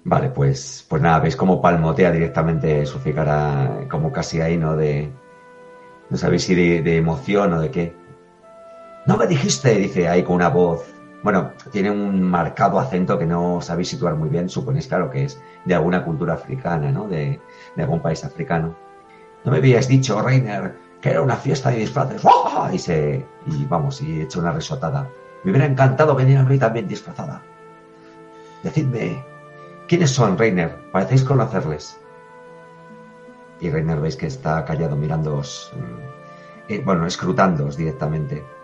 Vale, pues, pues nada, veis cómo palmotea directamente Sulficar a- como casi ahí, ¿no? De, no sabéis si de, de emoción o de qué. No me dijiste, dice ahí con una voz. Bueno, tiene un marcado acento que no sabéis situar muy bien. Suponéis, claro, que es de alguna cultura africana, ¿no? De, algún país africano. No me habías dicho, Reiner, que era una fiesta de disfraces. ¡Uah! Y se, y vamos, y he hecho una risotada. Me hubiera encantado venir a mí también disfrazada. Decidme, ¿quiénes son, Reiner? Parecéis conocerles. Y Reiner veis que está callado mirándoos, mm, eh, bueno, escrutándoos directamente.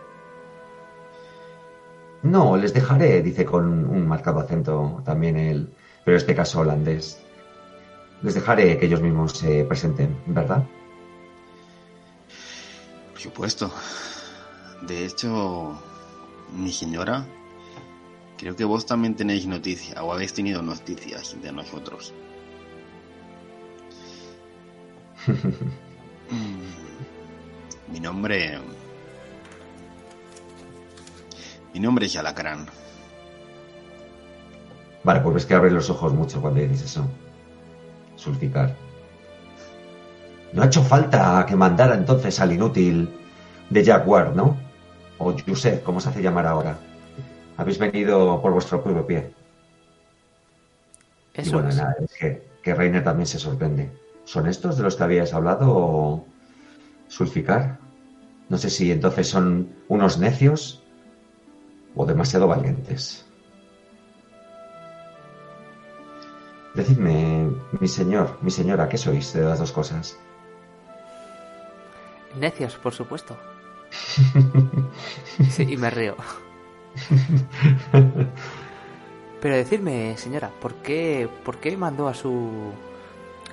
No, les dejaré, dice con un marcado acento también él, pero en este caso holandés. Les dejaré que ellos mismos se presenten, ¿verdad? Por supuesto. De hecho, mi señora, creo que vos también tenéis noticia, o habéis tenido noticias de nosotros. Mi nombre. Mi nombre es Alacrán. Vale, pues ves que abres los ojos mucho cuando dices eso. Sulficar. No ha hecho falta que mandara entonces al inútil de Jaguar, ¿no? O Josep, como se hace llamar ahora. Habéis venido por vuestro propio pie. y Eso bueno, es. nada, es que, que Reiner también se sorprende. ¿Son estos de los que habíais hablado o Sulficar? No sé si entonces son unos necios o demasiado valientes. Decidme, mi señor, mi señora, ¿qué sois de las dos cosas? Necios, por supuesto. Sí, y me río. Pero decirme, señora, ¿por qué, por qué mandó a su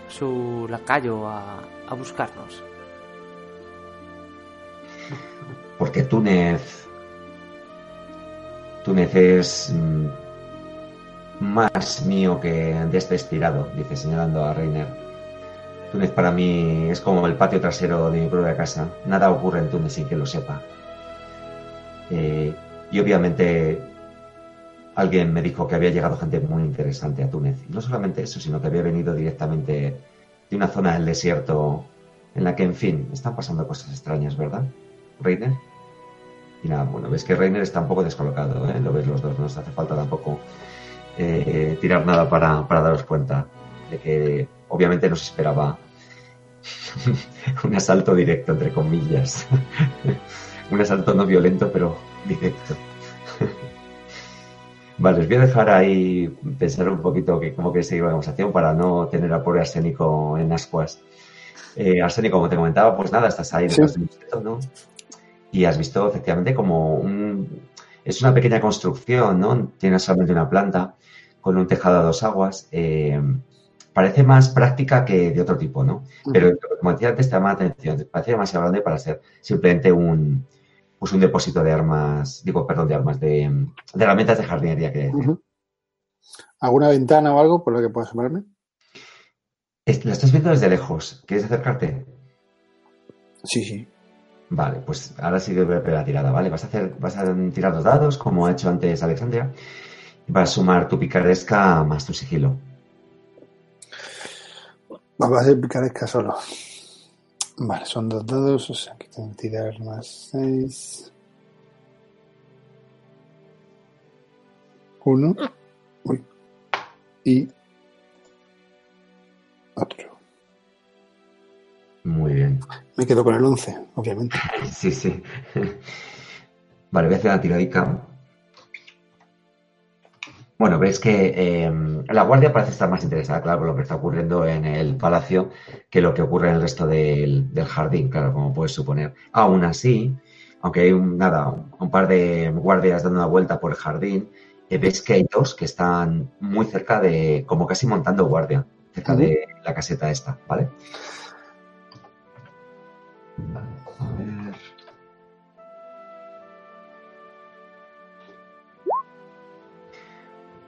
su lacayo a, a buscarnos? Porque Túnez. Túnez es mm, más mío que de este dice señalando a Reiner. Túnez para mí es como el patio trasero de mi propia casa. Nada ocurre en Túnez sin que lo sepa. Eh, y obviamente alguien me dijo que había llegado gente muy interesante a Túnez. Y no solamente eso, sino que había venido directamente de una zona del desierto en la que, en fin, están pasando cosas extrañas, ¿verdad? Reiner. Y nada, bueno, ves que Reiner está un poco descolocado, ¿eh? Lo ves los dos, no os hace falta tampoco eh, tirar nada para, para daros cuenta de que obviamente no se esperaba un asalto directo, entre comillas. un asalto no violento, pero directo. Vale, os voy a dejar ahí pensar un poquito que, cómo que seguir la conversación para no tener a pobre Arsénico en ascuas. Eh, Arsénico, como te comentaba, pues nada, estás ahí detrás de un objeto, ¿no? Y has visto efectivamente como un... Es una pequeña construcción, ¿no? Tiene solamente una planta con un tejado a dos aguas. Eh, parece más práctica que de otro tipo, ¿no? Pero como decía antes, te llama la atención. Parece demasiado grande para ser simplemente un, pues un depósito de armas, digo, perdón, de armas, de, de herramientas de jardinería que Ujú. ¿Alguna ventana o algo por lo que pueda asomarme? La estás viendo desde lejos. ¿Quieres acercarte? Sí, sí. Vale, pues ahora sí que voy a la tirada, ¿vale? Vas a hacer, vas a tirar dos dados, como ha hecho antes Alexandria, vas a sumar tu picaresca más tu sigilo. Va a ser picaresca solo. Vale, son dos dados, o sea que tengo que tirar más seis. Uno. Uy. Y otro. Muy bien. Me quedo con el 11, obviamente. Sí, sí. Vale, voy a hacer una tiradica. Bueno, ves que eh, la guardia parece estar más interesada, claro, por lo que está ocurriendo en el palacio que lo que ocurre en el resto del, del jardín, claro, como puedes suponer. Aún así, aunque hay un, nada, un, un par de guardias dando una vuelta por el jardín, eh, ves que hay dos que están muy cerca de, como casi montando guardia, cerca de la caseta esta, ¿vale? Vale, a ver.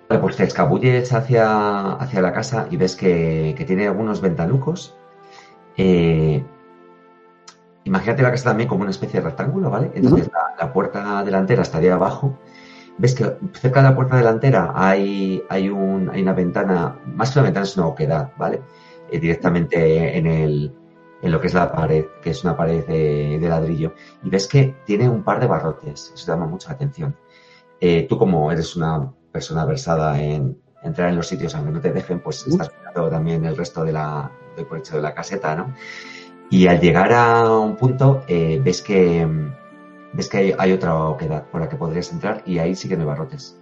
Vale, pues te escabulles hacia, hacia la casa y ves que, que tiene algunos ventanucos. Eh, imagínate la casa también como una especie de rectángulo, ¿vale? Entonces la, la puerta delantera estaría abajo. Ves que cerca de la puerta delantera hay, hay, un, hay una ventana, más que una ventana es una oquedad, ¿vale? Eh, directamente en, el, en lo que es la pared, que es una pared de, de ladrillo. Y ves que tiene un par de barrotes, eso te llama mucho la atención. Eh, tú como eres una persona versada en entrar en los sitios aunque no te dejen, pues estás mirando también el resto de la, del por hecho de la caseta, ¿no? Y al llegar a un punto, eh, ves que ves que hay, hay otra oquedad por la que podrías entrar y ahí sí que no hay barrotes.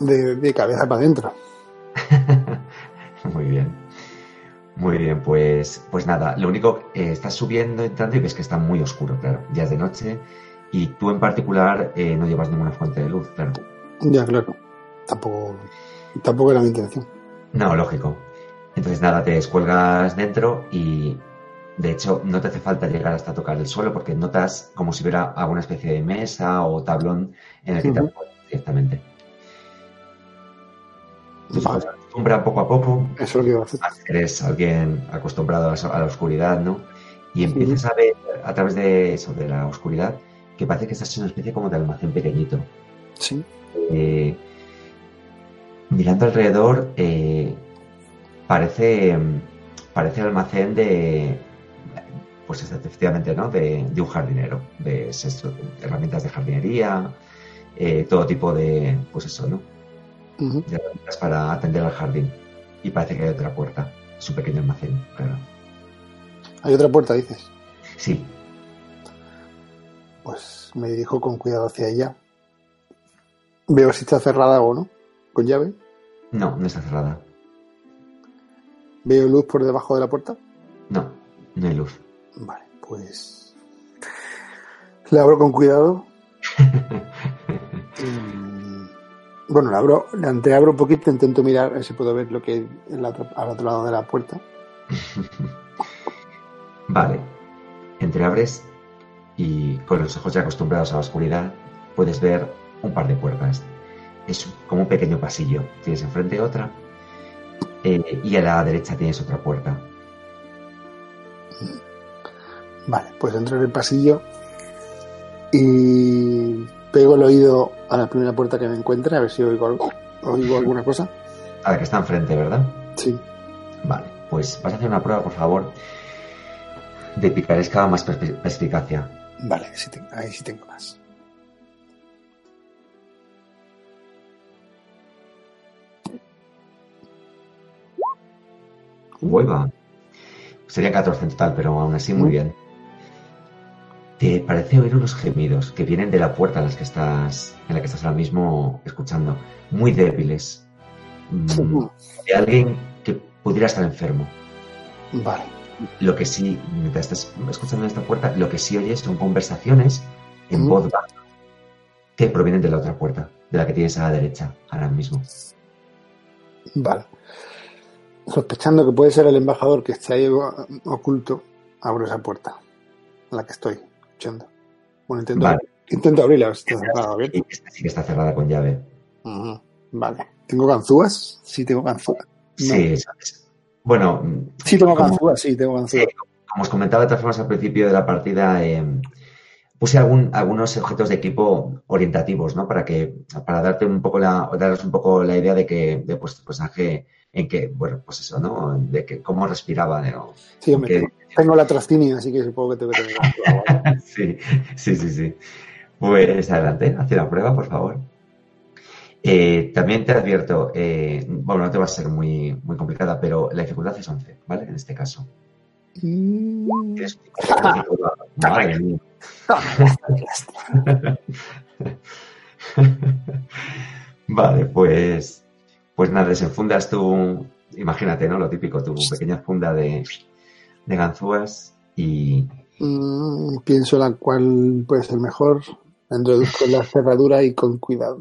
De, de cabeza para adentro. Muy bien. Muy bien, pues, pues nada, lo único, eh, estás subiendo, entrando y ves que está muy oscuro, claro, ya es de noche y tú en particular eh, no llevas ninguna fuente de luz, claro. Ya, claro. Tampoco, tampoco era mi intención. No, lógico. Entonces nada, te descuelgas dentro y de hecho no te hace falta llegar hasta tocar el suelo porque notas como si hubiera alguna especie de mesa o tablón en el que te Ujú. apoyas directamente. Vale. Acostumbra poco a poco, Eso es lo que a hacer. eres alguien acostumbrado a la, a la oscuridad, ¿no? Y empiezas a ver a través de eso, de la oscuridad, que parece que estás en una especie como de almacén pequeñito. Sí. Eh, mirando alrededor, eh, parece, parece el almacén de, pues efectivamente, ¿no? De, de un jardinero, de herramientas de jardinería, eh, todo tipo de, pues eso, ¿no? De para atender al jardín. Y parece que hay otra puerta, es un pequeño almacén, claro. Hay otra puerta, dices. Sí, Pues me dirijo con cuidado hacia ella. Veo si está cerrada o no, con llave. no, no está cerrada. Veo luz por debajo de la puerta. No, no hay luz. Vale, pues la abro con cuidado. Bueno, la abro, la entreabro un poquito, intento mirar a ver si puedo ver lo que hay en la otra- al otro lado de la puerta. Vale. Entreabres y con los ojos ya acostumbrados a la oscuridad puedes ver un par de puertas. Es como un pequeño pasillo. Tienes enfrente otra eh, y a la derecha tienes otra puerta. Vale, pues entro en el pasillo y pego el oído a la primera puerta que me encuentre a ver si oigo, algo, oigo alguna cosa. A la que está enfrente, ¿verdad? Sí. Vale, pues vas a hacer una prueba, por favor, de picaresca más perspi- perspicacia. Vale, sí tengo- ahí sí tengo más. Hueva. Sería 14 en total, pero aún así muy bien. Te parece oír unos gemidos que vienen de la puerta en, las que estás, en la que estás ahora mismo escuchando, muy débiles. Mm, De alguien que pudiera estar enfermo. Vale. Lo que sí, mientras estás escuchando en esta puerta, lo que sí oyes son conversaciones en Mm. voz baja que provienen de la otra puerta, de la que tienes a la derecha ahora mismo. Vale. Sospechando que puede ser el embajador que está ahí oculto, abro esa puerta en la que estoy escuchando. Bueno, intento, Vale. intento abrirla, está cerrada, ¿bien? Y esta sí que está cerrada con llave. Ujú. Vale. ¿Tengo ganzúas? Sí, tengo ganzúas. No. Sí, sabes. Bueno, Sí, tengo como- ganzúas, sí, tengo ganzúas. Sí, como os comentaba de todas formas al principio de la partida, eh, puse algún- algunos objetos de equipo orientativos, ¿no? Para que, para darte un poco la, daros un poco la idea de que, de vuestro personaje, en que, bueno, pues eso, ¿no? De que cómo respiraba, ¿no? Sí, hombre, que- tengo, la trascinia, así que supongo que tengo que. Sí, sí, sí, sí. Pues adelante, haz la prueba, por favor. Eh, también te advierto, eh, bueno, no te va a ser muy, muy complicada, pero la dificultad es 11, ¿vale? En este caso. Mm. Tienes- Madre mía. Vale, pues, pues nada, desenfundas tu, imagínate, ¿no? Lo típico, tu pequeña funda de, de ganzúas y Mm, pienso la cual puede ser mejor. Introduzco la cerradura y con cuidado.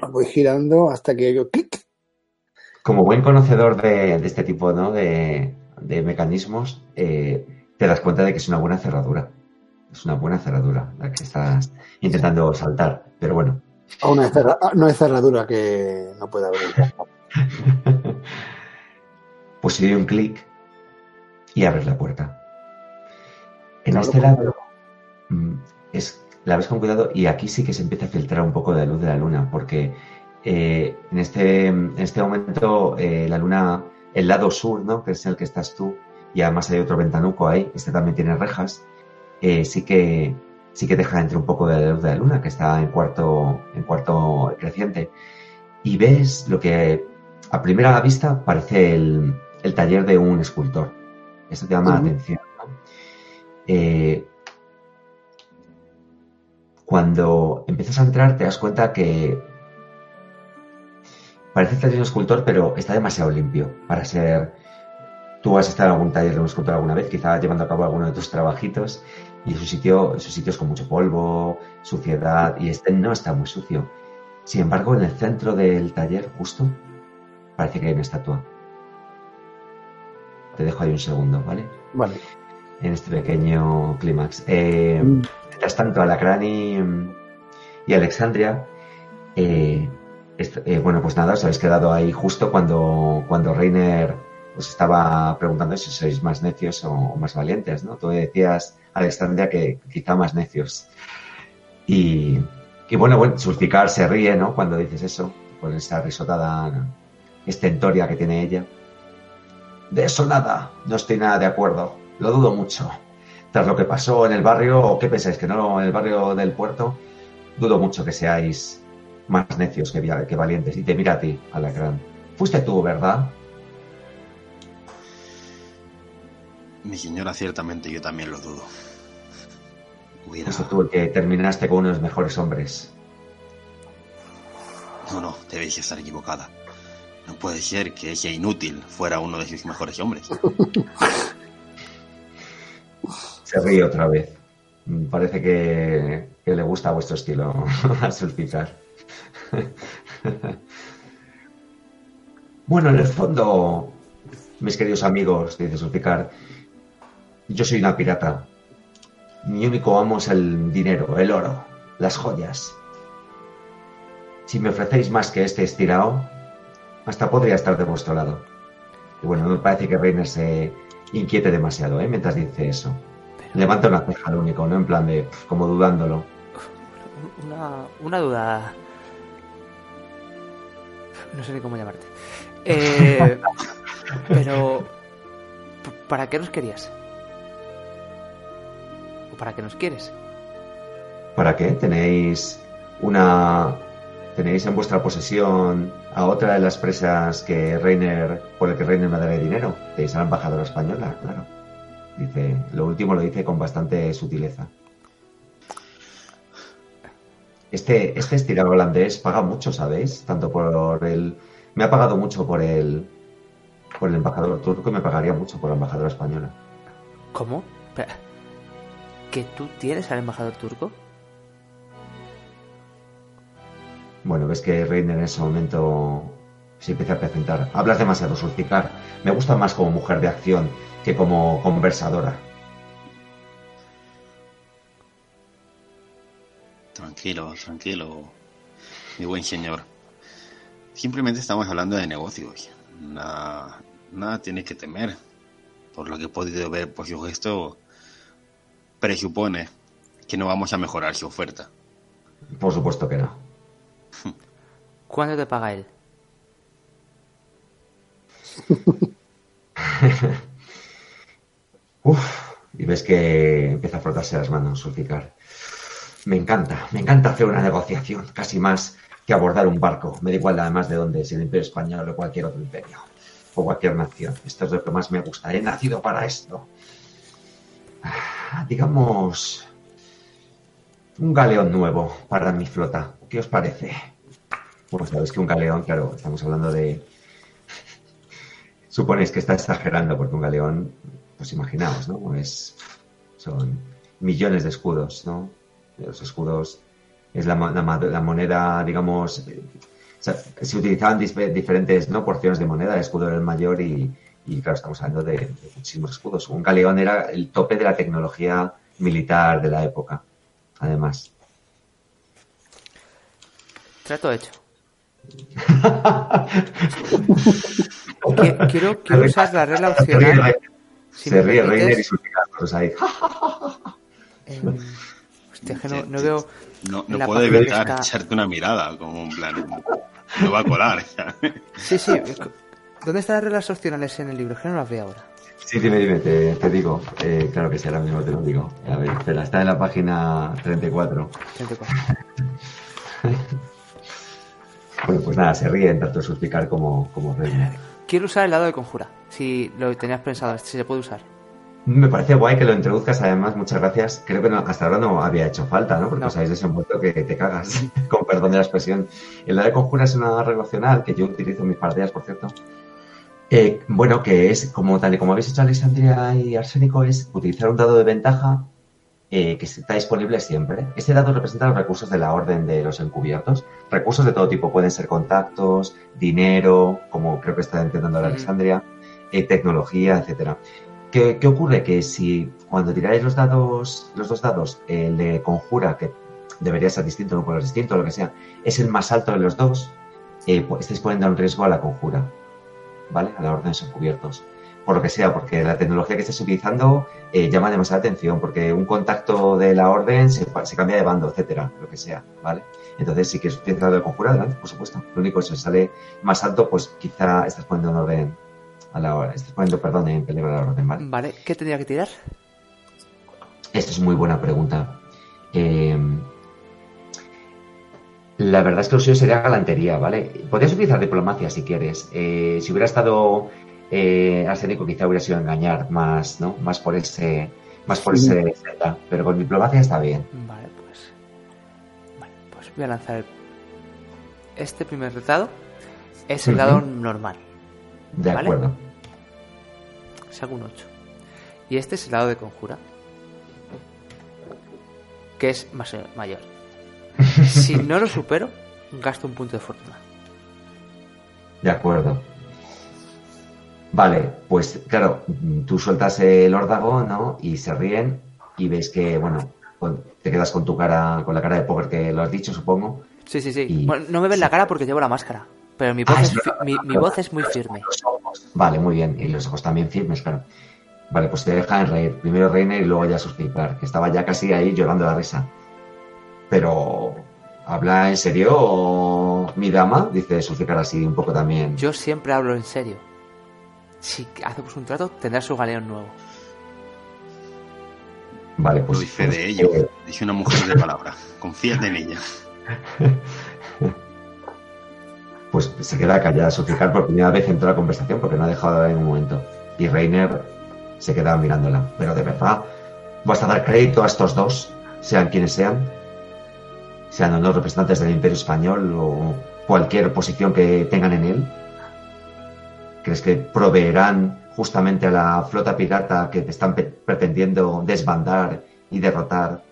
La voy girando hasta que yo clic. como buen conocedor de, de este tipo, ¿no? De, de mecanismos, eh, te das cuenta de que es una buena cerradura. Es una buena cerradura la que estás intentando saltar, pero bueno. Aún no hay, cerra- ah, no hay cerradura que no pueda abrir. pues se dio un clic y abres la puerta. En este lado mm, es, la ves con cuidado y aquí sí que se empieza a filtrar un poco de luz de la luna, porque eh, en, este, en este momento eh, la luna, el lado sur, ¿no? que es el que estás tú, y además hay otro ventanuco ahí, este también tiene rejas, eh, sí que sí que deja entrar un poco de luz de la luna, que está en cuarto, en cuarto creciente. Y ves lo que a primera vista parece el, el taller de un escultor. Esto te llama la atención. ¿no? Eh, cuando empiezas a entrar te das cuenta que parece de un escultor, pero está demasiado limpio para ser... Tú has estado en algún taller de un escultor alguna vez, quizá llevando a cabo alguno de tus trabajitos, y es un sitio, es un sitio con mucho polvo, suciedad, y este no está muy sucio. Sin embargo, en el centro del taller, justo, parece que hay una estatua. Te dejo ahí un segundo, ¿vale? Vale. En este pequeño clímax. Eh, Mm, mientras tanto, Alacrán y, y Alexandria, eh, eh, bueno, pues nada, os habéis quedado ahí justo cuando, cuando Reiner os estaba preguntando si sois más necios o, o más valientes, ¿no? Tú decías, Alexandria, que quizá más necios. Y, y bueno, bueno, Sulficar se ríe, ¿no? Cuando dices eso, con esa risotada estentoria que tiene ella. De eso nada, no estoy nada de acuerdo, lo dudo mucho. Tras lo que pasó en el barrio, ¿o qué pensáis? ¿Que no en el barrio del puerto? Dudo mucho que seáis más necios que, valientes. Y te mira a ti, Alacrán. Fuiste tú, ¿verdad? Mi señora, ciertamente yo también lo dudo. Hubiera... Fuiste tú el que terminaste con uno de los mejores hombres. No, no, debéis estar equivocada. No puede ser que ese inútil fuera uno de sus mejores hombres. Se ríe otra vez. Parece que, que le gusta vuestro estilo a Sulficar. Bueno, en el fondo, mis queridos amigos, dice Sulficar, yo soy una pirata. Mi único amo es el dinero, el oro, las joyas. Si me ofrecéis más que este estirao, hasta podría estar de vuestro lado. Y bueno, no me parece que Reiner se inquiete demasiado, ¿eh? Mientras dice eso. Levanta una ceja, lo único, ¿no? En plan de, como dudándolo. Una, una duda. No sé ni cómo llamarte. Eh, pero, ¿p- ¿para qué nos querías? para qué nos quieres? ¿Para qué? ¿Tenéis una... ¿Tenéis en vuestra posesión a otra de las presas que Reiner, por el que Reiner me dará dinero? Tenéis a la embajadora española, claro. Dice, lo último lo dice con bastante sutileza. Este, este estirado holandés paga mucho, ¿sabéis? Tanto por el... Me ha pagado mucho por el... Por el embajador turco y me pagaría mucho por la embajadora española. ¿Cómo? ¿Que tú tienes al embajador turco? Bueno, ves que Reiner en ese momento se empieza a presentar. Hablas demasiado, Sulcicar. Me gusta más como mujer de acción que como conversadora. Tranquilo, tranquilo, mi buen señor. Simplemente estamos hablando de negocios. Nada, nada tienes que temer. Por lo que he podido ver por su gesto, presupone que no vamos a mejorar su oferta. Por supuesto que no. ¿Cuándo te paga él? Uf, y ves que empieza a frotarse las manos, Sulcicar. Me encanta, me encanta hacer una negociación, casi más que abordar un barco. Me da igual además de dónde, si el Imperio Español o cualquier otro imperio, o cualquier nación. Esto es lo que más me gusta. He nacido para esto. Ah, digamos, un galeón nuevo para mi flota. ¿Qué os parece? Bueno, sabéis que un galeón, claro, estamos hablando de... Suponéis que está exagerando porque un galeón, pues imaginaos, ¿no? Es, son millones de escudos, ¿no? Los escudos es la, moneda, digamos, eh, se utilizaban diferentes porciones de moneda, el escudo era el mayor y, claro, estamos hablando de muchísimos escudos. Un galeón era el tope de la tecnología militar de la época, además. Trato hecho. Qui- quiero, quiero usar la regla Se ríe, opcional. Si se ríe. Reiner y sus todos ahí. em, hostia, que no, no veo. No, no La puedo evitar está- echarte una mirada, como un plan. No va a colar. Sí, sí. ¿Dónde están las reglas opcionales en el libro? Que no las veo ahora. Sí, dime, dime, te, te digo. Eh, claro que sí, ahora mismo te lo digo. A ver, espera, está en la página 34. 34. Bueno, pues nada, se ríen tanto Sulpicar como, como Reiner. Quiero usar el lado de conjura. Si lo tenías pensado, si se puede usar. Me parece guay que lo introduzcas, además, muchas gracias. Creo que no- hasta ahora no había hecho falta, ¿no? Porque No. os habéis desenvuelto que te cagas, con perdón de la expresión. El dado de conjura es una regla opcional que yo utilizo en mis partidas, por cierto. Eh, bueno, que es, como tal y como habéis hecho Alexandria y Arsénico, es utilizar un dado de ventaja eh, que está disponible siempre. Este dado representa los recursos de la orden de los encubiertos. Recursos de todo tipo, pueden ser contactos, dinero, como creo que está intentando Ujú. Alexandria, eh, tecnología, etcétera. ¿Qué, qué ocurre? Que si cuando tiráis los dados, los dos dados, el de conjura, que debería ser distinto, no puede ser distinto, lo que sea, es el más alto de los dos, eh, pues estáis poniendo en riesgo a la conjura, ¿vale? A la orden de encubiertos. Por lo que sea, porque la tecnología que estés utilizando eh, llama demasiada atención, porque un contacto de la orden se, cambia de bando, etcétera, lo que sea, ¿vale? Entonces, si quieres utilizar el de conjura, adelante, por supuesto. Lo único si sale más alto, pues quizá estás poniendo en orden a la hora, estás poniendo, perdón, en peligro a la orden, ¿vale? Vale, ¿qué tendría que tirar? Esta es muy buena pregunta. Eh, la verdad es que lo suyo sería galantería, ¿vale? Podrías utilizar diplomacia si quieres. Eh, si hubiera estado eh, arsénico, quizá hubiera sido engañar más, ¿no? Más por ese, más por Sí. ese Z. Pero con diplomacia está bien. Vale, pues. Vale, pues voy a lanzar el- este primer dado. Es el dado normal. De Vale. acuerdo. Saco un 8. Y este es el dado de conjura. Que es más, mayor. Si no lo supero, gasto un punto de fortuna. De acuerdo. Vale, pues claro, mm, tú sueltas el órdago, ¿no? Y se ríen y ves que, bueno, te quedas con tu cara, con la cara de póker que lo has dicho, supongo. Sí, sí, sí. Y- Bueno, no me ven la cara porque llevo la máscara. Pero mi voz, Ah, es, es mi, mi voz es muy firme. Vale, muy bien. Y los ojos también firmes, claro. Vale, pues te dejan reír. Primero Reiner y luego ya suspicar, que estaba ya casi ahí llorando la risa. Pero, ¿habla en serio o mi dama? Dice suspicar así un poco también. Yo siempre hablo en serio. Si hacemos un trato, tendrá su galeón nuevo. Vale, pues. Doy fe de ello. eh, Dice una mujer de palabra. Confíate en ella. Pues se queda callada Sulficar por primera vez entró a la conversación porque no ha dejado de hablar en un momento. Y Reiner se queda mirándola. Pero de verdad, ¿vas a dar crédito a estos dos? Sean quienes sean. Sean o no representantes del Imperio Español o cualquier posición que tengan en él. ¿Crees que proveerán justamente a la flota pirata que te están pretendiendo desbandar y derrotar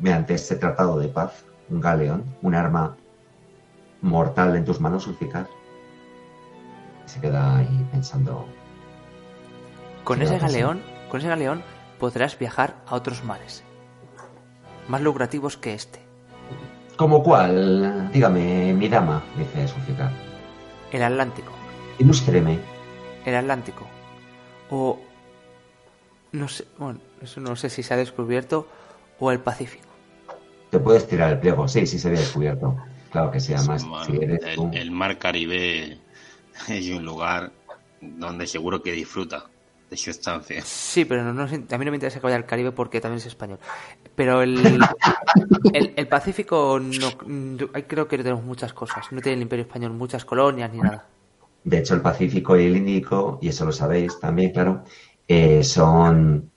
mediante este tratado de paz? Un galeón, un arma mortal en tus manos, Ulficar. Se queda ahí pensando. Con ese galeón, con ese galeón podrás viajar a otros mares. Más lucrativos que este. ¿Como cuál? Dígame, mi dama, dice Sulficar. El Atlántico. Ilústreme. El Atlántico. O... No sé, bueno, eso no sé si se ha descubierto. O el Pacífico. ¿Te puedes tirar el pliego? Sí, sí se había descubierto. Claro que sí, además, Bueno, si eres tú... el, el mar Caribe es un lugar donde seguro que disfruta de su estancia. Sí, pero no, no, a mí no me interesa que vaya al Caribe porque también es español. Pero el, el, el Pacífico, no, creo que no tenemos muchas cosas. No tiene el Imperio Español muchas colonias ni nada. De hecho, el Pacífico y el Índico, y eso lo sabéis también, claro, eh, son,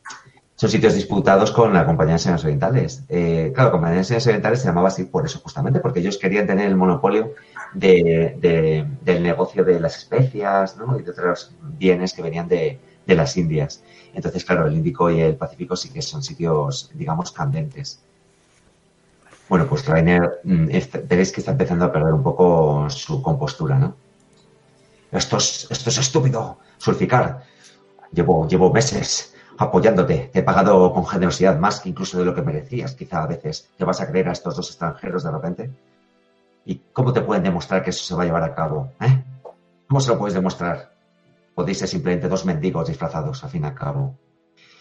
son sitios disputados con la Compañía de Enseñanzas Orientales. Eh, claro, la Compañía de Enseñanzas Orientales se llamaba así por eso, justamente, porque ellos querían tener el monopolio de, de- del negocio de las especias ¿no? y de otros bienes que venían de, de las Indias. Entonces, claro, el Índico y el Pacífico sí que son sitios, digamos, candentes. Bueno, pues Rainer, mm, este- veréis que está empezando a perder un poco su compostura, ¿no? Esto es, esto es estúpido, Sulficar. Llevo, llevo meses apoyándote. Te he pagado con generosidad más que incluso de lo que merecías. Quizá a veces te vas a creer a estos dos extranjeros de repente. ¿Y cómo te pueden demostrar que eso se va a llevar a cabo? ¿Eh? ¿Cómo se lo puedes demostrar? Podéis ser simplemente dos mendigos disfrazados, al fin y al cabo.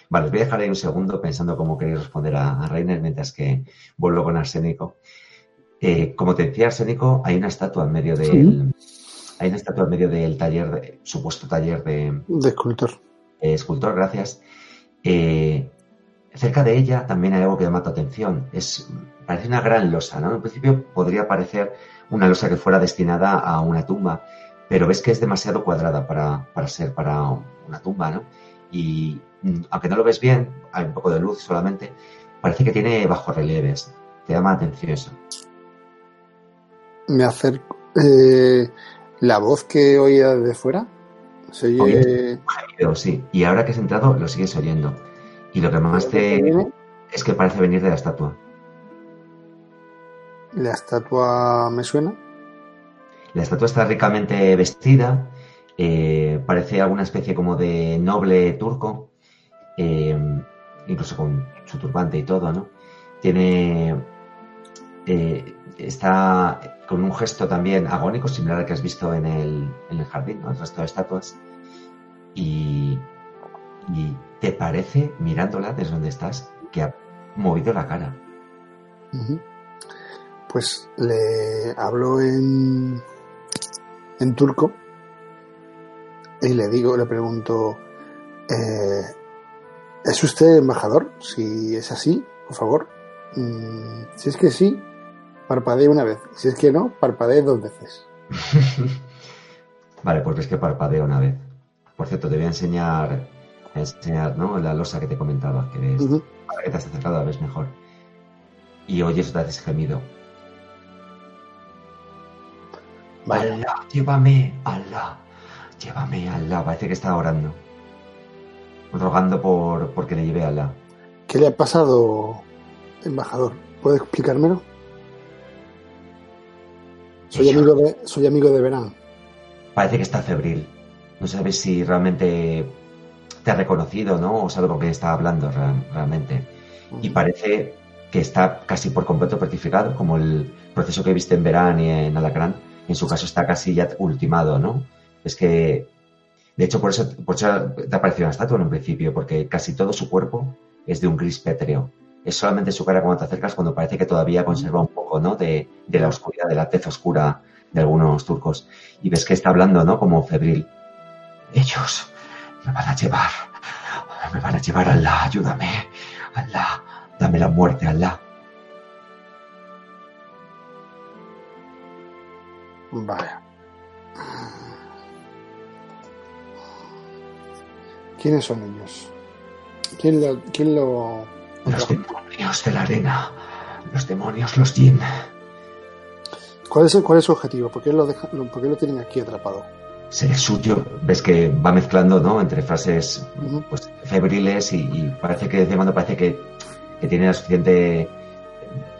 Vale, os voy a dejar ahí un segundo pensando cómo queréis responder a, a Reiner mientras que vuelvo con Arsénico. Eh, como te decía Arsénico, hay una estatua en medio del, hay una estatua en medio del taller, de, supuesto taller de, De escultor. de escultor, gracias. Eh, cerca de ella también hay algo que llama tu atención. Es, parece una gran losa, ¿no? En principio podría parecer una losa que fuera destinada a una tumba, pero ves que es demasiado cuadrada para, para ser para una tumba, ¿no? Y mm, aunque no lo ves bien, hay un poco de luz solamente, parece que tiene bajos relieves. Te llama la atención eso. Me acerco. Eh, la voz que oía desde fuera se oye. Sí, y ahora que has entrado lo sigues oyendo. Y lo que más te es que parece venir de la estatua. La estatua me suena. La estatua está ricamente vestida, eh, parece alguna especie como de noble turco, eh, incluso con su turbante y todo, ¿no? Tiene. Eh, está con un gesto también agónico, similar al que has visto en el, en el jardín, ¿no? El resto de estatuas. Y, te parece, mirándola desde donde estás, que ha movido la cara. Pues le hablo en, en turco y le digo, le pregunto, eh, ¿es usted embajador? Si es así, por favor. Mm, si es que sí, parpadee una vez. Si es que no, parpadee dos veces. Vale, pues ves que parpadeo una vez. Por cierto, te voy a enseñar, a enseñar ¿no? la losa que te comentaba, que ves, que te has acercado la ves mejor. Y oyes otra vez gemido. Vale. Alá, llévame, Alá, llévame, Alá. Parece que está orando. Rogando por porque le lleve a Alá. ¿Qué le ha pasado, embajador? ¿Puede explicármelo? Soy Ella. amigo de, soy amigo de Verán. Parece que está febril. No sabes si realmente te ha reconocido, ¿no? O sabe con quién está hablando re- realmente. y parece que está casi por completo petrificado, como el proceso que viste en Verán y en Alacrán. En su caso está casi ya ultimado, ¿no? Es que, de hecho, por eso, por eso te ha parecido una estatua en un principio, porque casi todo su cuerpo es de un gris pétreo. Es solamente su cara cuando te acercas cuando parece que todavía conserva un poco, ¿no? De, de la oscuridad, de la tez oscura de algunos turcos. Y ves que está hablando, ¿no? Como febril. Ellos me van a llevar, me van a llevar a la, ayúdame, Alá, dame la muerte, Alá. Vale. ¿Quiénes son ellos? ¿Quién lo, quién lo... Los demonios de la arena. Los demonios, los Jin. ¿Cuál es, cuál es su objetivo? ¿Por qué, lo ¿Por qué lo tienen aquí atrapado? Ser suyo. Ves que va mezclando, ¿no? Entre frases pues, febriles y, y parece que de cuando parece que, que tiene la suficiente.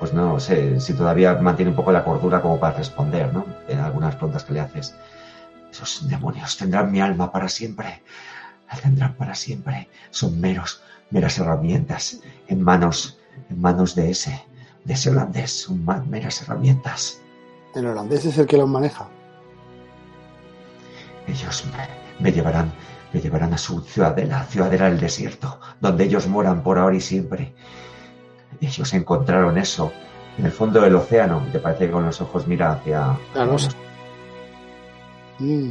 Pues no sé, si todavía mantiene un poco la cordura como para responder, ¿no? En algunas preguntas que le haces. Esos demonios tendrán mi alma para siempre. La tendrán para siempre. Son meros, meras herramientas en manos, en manos de ese, de ese holandés. Son meras herramientas. El holandés es el que los maneja. Ellos me, me llevarán, me llevarán a su ciudadela, ciudadela del desierto, donde ellos moran por ahora y siempre. Ellos encontraron eso en el fondo del océano. Te parece que con los ojos mira hacia. La losa. Mm.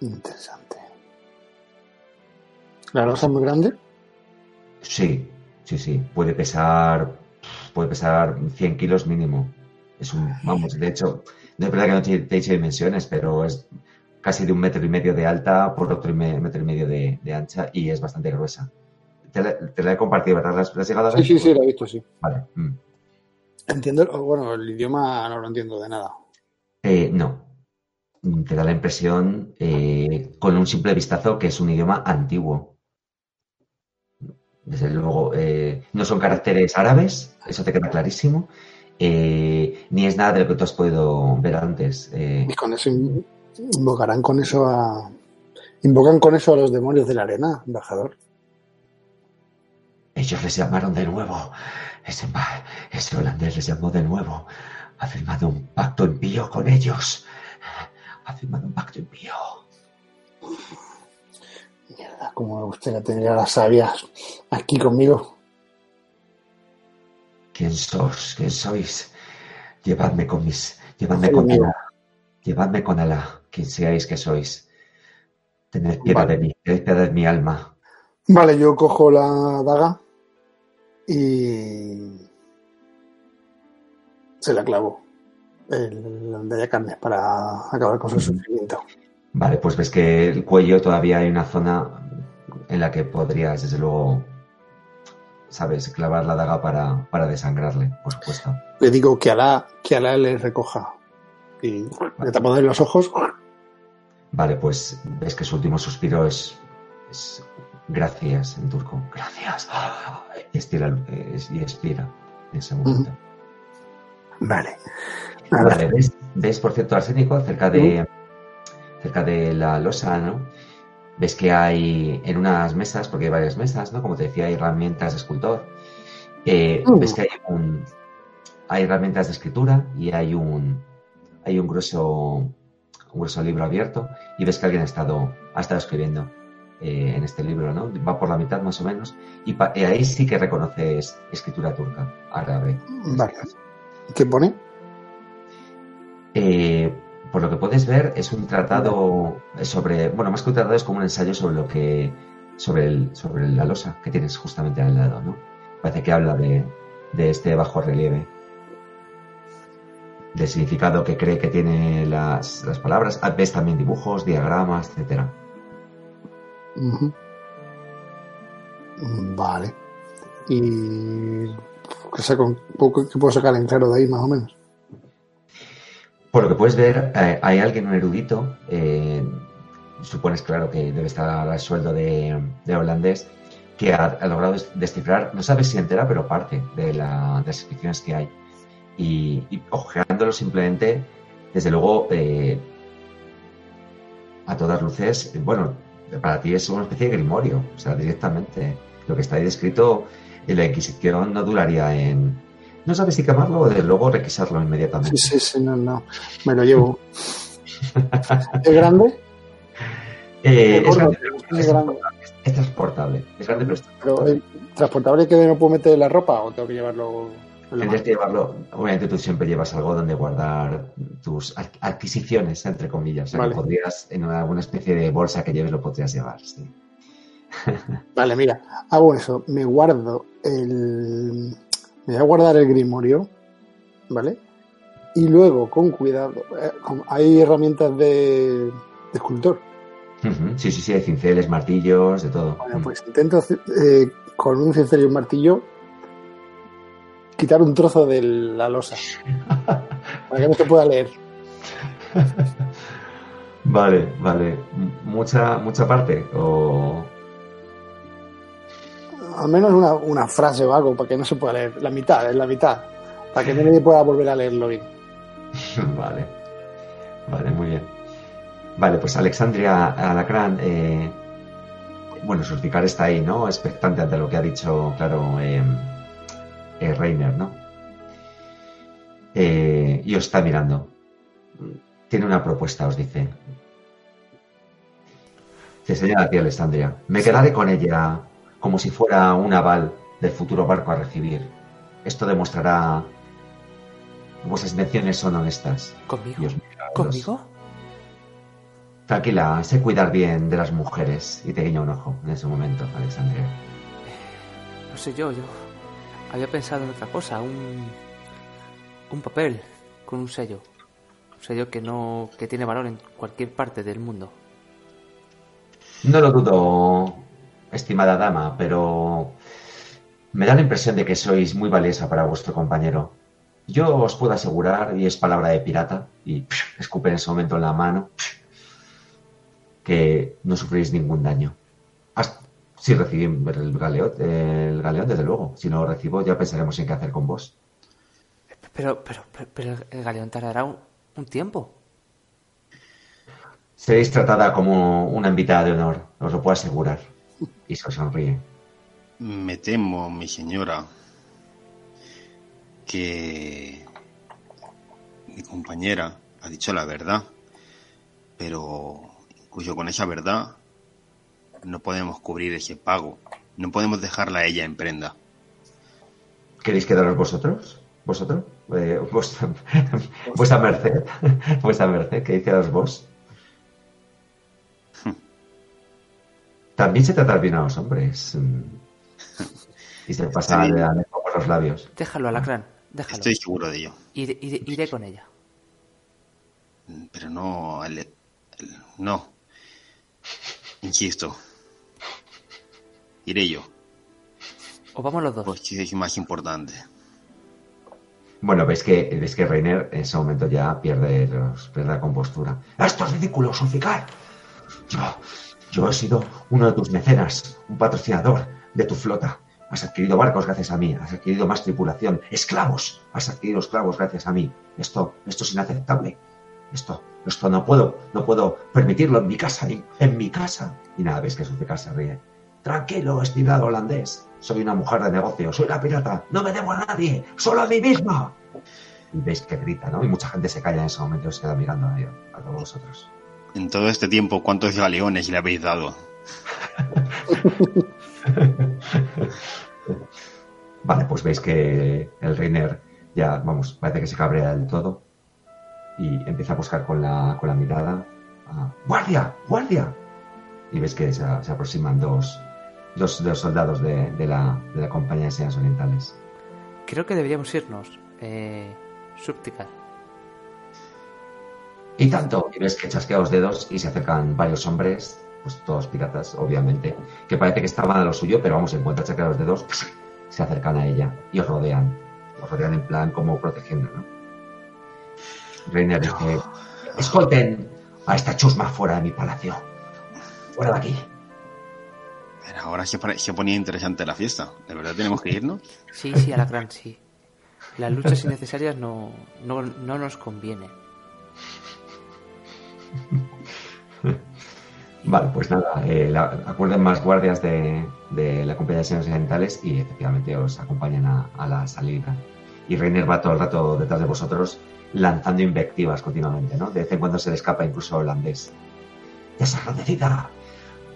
Interesante. ¿La losa es muy grande? Sí, sí, sí. Puede pesar, puede pesar 100 kilos mínimo. Es un, vamos, de hecho, no es verdad que no te, te he dicho dimensiones, pero es casi de un metro y medio de alta por otro y me- metro y medio de, de ancha y es bastante gruesa. Te la, te la he compartido, ¿verdad? ¿La has, la has llegado a ver? Sí, sí, sí, la he visto, sí. Vale. mm. Entiendo, bueno, el idioma no lo entiendo de nada. Eh, no. Mm, Te da la impresión, eh, con un simple vistazo, que es un idioma antiguo. Desde luego, eh, no son caracteres árabes, eso te queda clarísimo. eh, ni es nada de lo que tú has podido ver antes. Y con eso in- invocarán con eso a. Invocan con eso a los demonios de la arena, embajador. ellos les llamaron de nuevo. Ese, ese holandés les llamó de nuevo. Ha firmado un pacto impío con ellos. Ha firmado un pacto impío. Mierda, como me gustaría tener a las sabias aquí conmigo. ¿Quién sos? ¿Quién sois? Llevadme con mis. Llevadme con. Alá. Llevadme con Alá, quien seáis que sois. Tened piedad Vale. de mí, tened piedad de mi alma. Vale, yo cojo la daga y se la clavo el haya carne para acabar con su sufrimiento. Vale, pues ves que el cuello todavía hay una zona en la que podrías, desde luego, sabes, clavar la daga para, para desangrarle, por supuesto. Le digo que Alá, que Alá le recoja y le tapo de los ojos. Vale, pues ves que su último suspiro es, es gracias en turco. Gracias. Y estira, y expira en ese momento. Vale. Vale, ¿ves, ves, por cierto, Arsénico, cerca de, cerca de la losa, ¿no? Ves que hay en unas mesas, porque hay varias mesas, ¿no? Como te decía, hay herramientas de escultor. Eh, Mm. Ves que hay, un, hay herramientas de escritura y hay un, hay un grueso, un grueso libro abierto y ves que alguien ha estado, ha estado escribiendo eh, en este libro, ¿no? Va por la mitad más o menos y, pa- y ahí sí que reconoces escritura turca, árabe. vale. ¿Qué pone? Eh, por lo que puedes ver, es un tratado sobre, bueno, más que un tratado es como un ensayo sobre lo que, sobre, el, sobre la losa que tienes justamente al lado, ¿no? Parece que habla de, de este bajo relieve, del significado que cree que tiene las, las palabras. Ah, Ves también dibujos, diagramas, etcétera. Ujú. Vale. ¿Y qué, saco, qué puedo sacar en claro de ahí más o menos? Por lo que puedes ver, eh, hay alguien, un erudito, eh, supones claro que debe estar al sueldo de, holandés, que ha, logrado des- descifrar, no sabes si entera, pero parte de, la- de las inscripciones que hay. Y, y ojeándolo simplemente, desde luego, eh, a todas luces, bueno, para ti es una especie de grimorio, o sea, directamente. Lo que está ahí descrito en la Inquisición no duraría en... No sabes si quemarlo o desde luego requisarlo inmediatamente. Sí, sí, sí, no, no. Me lo llevo. ¿Es grande? Eh, Eh, es, grande, pero es grande. transportable. Es transportable. Es grande, pero es Pero ¿es transportable que no puedo meter la ropa o tengo que llevarlo Tendrías que llevarlo. Obviamente tú siempre llevas algo donde guardar tus ad- adquisiciones, entre comillas. O sea, que podrías, en una- alguna especie de bolsa que lleves, lo podrías llevar. Sí. Vale, mira, hago eso, me guardo el. Me voy a guardar el grimorio, ¿vale? Y luego, con cuidado, eh, con- hay herramientas de, de escultor. Sí, sí, sí, hay cinceles, martillos, de todo. Bueno, pues intento eh, con un cincel y un martillo quitar un trozo de la losa para que no se pueda leer. Vale, vale. ¿Mucha, mucha parte? O... Al menos una, una frase o algo para que no se pueda leer. La mitad, es la mitad. Para que nadie pueda volver a leerlo bien. Vale. Vale, muy bien. Vale, pues Alexandria Alacrán, eh, bueno, Surticar está ahí, ¿no? Expectante ante lo que ha dicho, claro, eh, eh, Reiner, ¿no? Eh, y os está mirando. Tiene una propuesta, os dice. Te señala a ti, Alexandria. Me quedaré con ella como si fuera un aval del futuro barco a recibir. Esto demostrará que vuestras intenciones son honestas. ¿Conmigo? Y os mira a los- ¿Conmigo? Tranquila, sé cuidar bien de las mujeres. Y te guiña un ojo en ese momento, Alexandria. No sé yo, yo había pensado en otra cosa, un un papel con un sello, un sello que no que tiene valor en cualquier parte del mundo. No lo dudo, estimada dama, pero me da la impresión de que sois muy valiosa para vuestro compañero. Yo os puedo asegurar, y es palabra de pirata, y psh, escupe en ese momento en la mano, psh, que no sufrís ningún daño. Hasta- si recibí el galeón, el galeón, desde luego. Si no lo recibo, ya pensaremos en qué hacer con vos. Pero pero pero, pero el galeón tardará un, un tiempo. Seréis tratada como una invitada de honor, os lo puedo asegurar. Y se sonríe. Me temo, mi señora, que mi compañera ha dicho la verdad, pero incluso con esa verdad no podemos cubrir ese pago, no podemos dejarla a ella en prenda. ¿Queréis quedaros vosotros? ¿Vosotros? Eh, vuestra, vuestra merced. Vuestra merced, ¿queréis quedaros vos? También se trata bien a los hombres. mm. Y se pasa Sí. la lengua por los labios. Déjalo, Alacrán, déjalo. Estoy seguro de ello, Iré, iré- iré con ella. pero no, el- el- no. Insisto, iré yo, O vamos los dos. porque es más importante. Bueno, veis que, veis que Reiner en ese momento ya pierde, los- pierde la compostura. ¡Esto es ridículo, Sulficar! Yo, yo he sido uno de tus mecenas, un patrocinador de tu flota. Has adquirido barcos gracias a mí, has adquirido más tripulación, esclavos, has adquirido esclavos gracias a mí. Esto, esto es inaceptable. Esto, esto no puedo, no puedo permitirlo en mi casa, en, mi casa. Y nada, veis que Sulficar se ríe. Tranquilo, estimado holandés. Soy una mujer de negocio, soy la pirata. No me debo a nadie, solo a mí misma. Y veis que grita, ¿no? Y mucha gente se calla en ese momento y queda mirando a, a todos vosotros. En todo este tiempo, ¿cuántos galeones le habéis dado? Vale, pues veis que el Reiner ya, vamos, parece que se cabrea del todo y empieza a buscar con la, con la mirada. a, ¡Guardia! ¡Guardia! Y veis que se, se aproximan dos, dos, dos soldados de, de la, de la compañía de señas orientales. Creo que deberíamos irnos. Eh, Subticar. Y tanto, y ves que chasquea los dedos y se acercan varios hombres, pues todos piratas, obviamente, que parece que estaban a lo suyo, pero vamos, en cuanto chasquea los dedos, se acercan a ella y os rodean. Os rodean en plan como protegiendo, ¿no? Reiner dice, escolten a esta chusma fuera de mi palacio. Fuera de aquí. Pero ahora se, ponía interesante la fiesta. ¿De verdad tenemos que irnos? Sí, sí, Alacrán, sí. Las luchas innecesarias no, no, no nos conviene. Vale, pues nada, eh, la- acuerden más guardias de, de la compañía de señores orientales y efectivamente os acompañan a, a la salida. Y Reiner va todo el rato detrás de vosotros lanzando invectivas continuamente, ¿no? De vez en cuando se le escapa incluso holandés. ¡Desagradecida!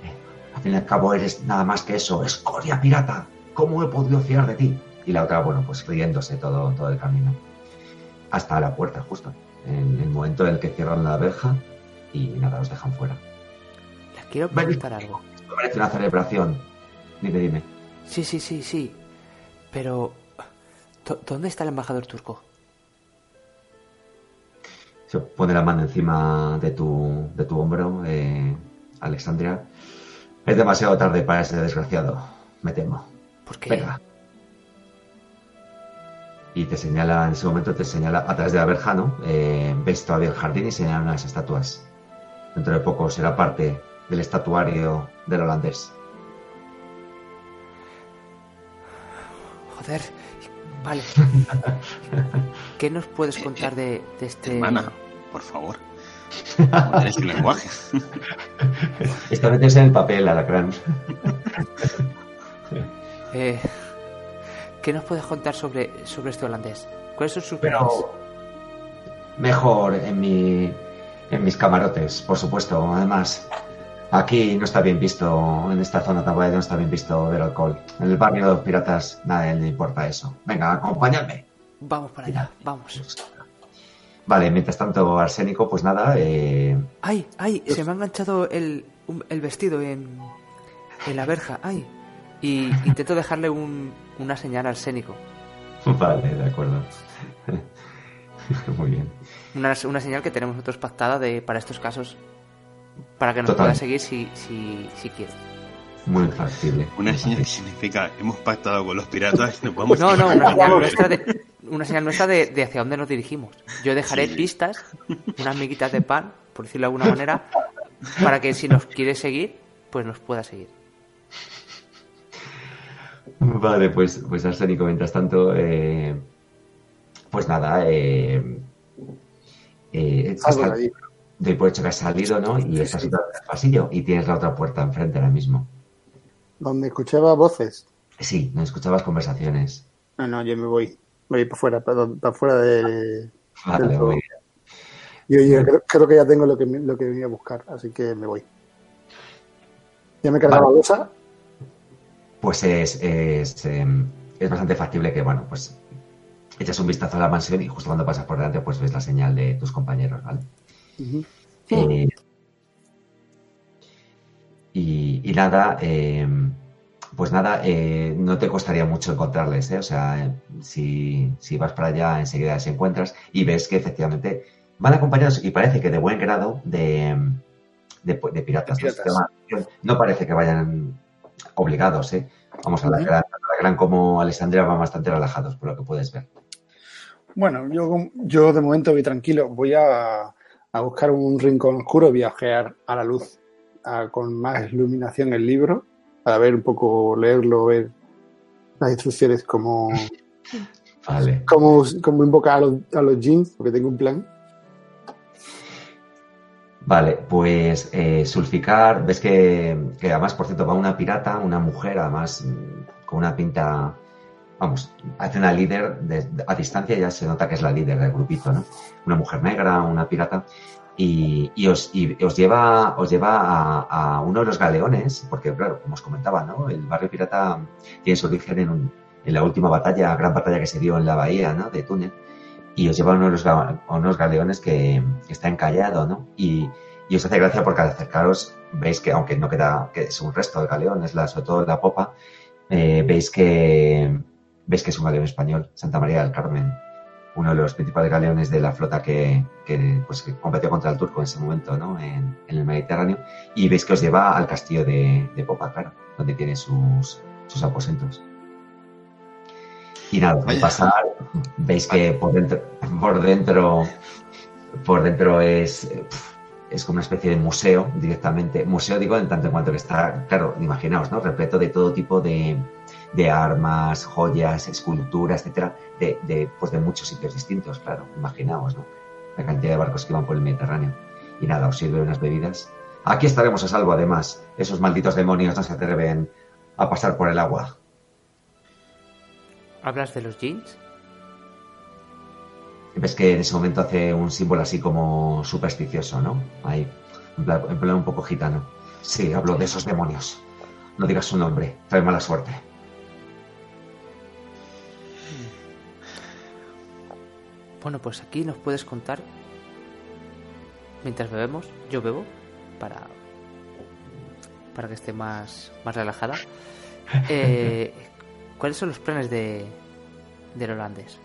Eh, al fin y al cabo eres nada más que eso, escoria pirata. ¿Cómo he podido fiar de ti? Y la otra, bueno, pues riéndose todo, todo el camino. Hasta la puerta, justo. En el momento en el que cierran la verja y nada, os dejan fuera. Quiero preguntar algo. Esto merece una celebración. Dime, dime. Sí, sí, sí, sí. Pero... ¿dó- ¿Dónde está el embajador turco? Se pone la mano encima de tu, de tu hombro, eh, Alexandria. Es demasiado tarde para ese desgraciado, me temo. ¿Por qué? Venga. Y te señala, en ese momento te señala a través de la verja, ¿no? Eh, ves todavía el jardín y señalan unas estatuas. Dentro de poco será parte del estatuario del holandés. Joder. Vale. ¿Qué nos puedes contar de, de este... Hermana, por favor. Tienes el lenguaje. Esta vez es en el papel, Alacrán. Eh, ¿Qué nos puedes contar sobre, sobre este holandés? ¿Cuáles son sus planes? Mejor en mi en mis camarotes, por supuesto. Además, aquí no está bien visto, en esta zona guay no está bien visto beber alcohol. En el barrio de los piratas nadie le importa eso. Venga, acompáñame. Vamos para allá, vamos. Vale, mientras tanto, Arsénico, pues nada, eh, ¡Ay, ay! Se me ha enganchado el, el vestido en, en la verja. ¡Ay! Y intento dejarle un, una señal al Sénico. vale, de acuerdo. Muy bien. Una, una señal que tenemos nosotros pactada de, para estos casos. Para que nos Total. pueda seguir si, si, si quiere. Muy factible. Una señal que significa hemos pactado con los piratas y no podemos No, no, ir. una señal nuestra de, una señal nuestra de, de hacia dónde nos dirigimos. Yo dejaré Sí. pistas, unas miguitas de pan, por decirlo de alguna manera, para que si nos quiere seguir, pues nos pueda seguir. Vale, pues, pues Arsénico, mientras tanto, eh, pues nada, eh, eh, hasta-. Doy por hecho que has salido, ¿no? Y estás en el pasillo y tienes la otra puerta enfrente ahora mismo. Donde escuchaba voces. Sí, no escuchabas conversaciones. No, no, yo me voy. Voy para afuera, para, para afuera de... Vale, Dentro. muy bien. Yo, yo creo, creo que ya tengo lo que, lo que venía a buscar, así que me voy. Ya me he cargado Vale. la losa. Pues es, es, eh, es bastante factible que, bueno, pues echas un vistazo a la mansión y justo cuando pasas por delante, pues ves la señal de tus compañeros, ¿vale? Eh, y, y nada, eh, pues nada, eh, no te costaría mucho encontrarles, ¿eh? O sea, si, si vas para allá enseguida se encuentras y ves que efectivamente van acompañados y parece que de buen grado de, de, de piratas. De ¿no? piratas. No parece que vayan obligados, ¿eh? Vamos a la gran, a la gran como Alessandria van bastante relajados, por lo que puedes ver. Bueno, yo, yo de momento voy tranquilo. Voy a, a buscar un rincón oscuro, voy a la luz a- con más iluminación el libro, para ver un poco, leerlo, ver las instrucciones, cómo, Vale. cómo, cómo invocar a los, a los jeans, porque tengo un plan. Vale, pues eh, Sulficar, ves que, que además, por cierto, va una pirata, una mujer, además, con una pinta, vamos, hace una líder, de- a distancia ya se nota que es la líder del grupito, ¿no? Una mujer negra, una pirata, y, os, lleva, os lleva a, uno de los galeones, porque claro, como os comentaba, ¿no? El barrio pirata tiene su origen en, un- en la última batalla, gran batalla que se dio en la bahía, ¿no? De Túnez y os lleva a uno de los, a unos galeones que, está encallado, ¿no? Y, os hace gracia porque al acercaros veis que, aunque no queda, que es un resto del galeón, es la, sobre todo la popa, eh, veis que veis que es un galeón español, Santa María del Carmen, uno de los principales galeones de la flota que, que, pues, que competió contra el turco en ese momento, ¿no? En, en el Mediterráneo, y veis que os lleva al castillo de, de Popa, claro, donde tiene sus, sus aposentos. Y nada, al pasar veis que por dentro, por dentro, por dentro es, es como una especie de museo directamente. Museo digo en tanto en cuanto que está, claro, imaginaos, ¿no? Repleto de todo tipo de, de armas, joyas, esculturas, etcétera, de, de, pues de muchos sitios distintos, claro, imaginaos, ¿no? La cantidad de barcos que van por el Mediterráneo. Y nada, os sirve unas bebidas. Aquí estaremos a salvo, además. Esos malditos demonios no se atreven a pasar por el agua. ¿Hablas de los jeans? Ves que en ese momento hace un símbolo así como supersticioso, ¿no? Ahí, en plan, en plan un poco gitano. Sí, hablo de esos demonios. No digas su nombre, trae mala suerte. Bueno, pues aquí nos puedes contar, mientras bebemos, yo bebo, para, para que esté más, más relajada, Eh, ¿Cuáles son los planes de del holandés?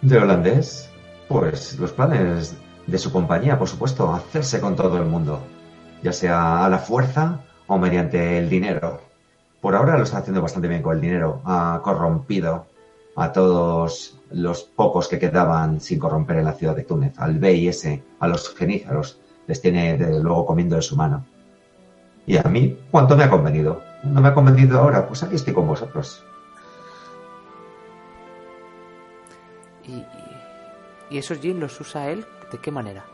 ¿Del holandés? Pues los planes de su compañía, por supuesto, hacerse con todo el mundo, ya sea a la fuerza o mediante el dinero. Por ahora lo está haciendo bastante bien con el dinero. Ha corrompido a todos los pocos que quedaban sin corromper en la ciudad de Túnez, al ese, a los genízaros, les tiene desde luego comiendo de su mano. Y a mí, ¿cuánto me ha convenido? ¿No me ha convencido ahora? Pues aquí estoy con vosotros. ¿Y, y esos jeans los usa él? ¿De qué manera?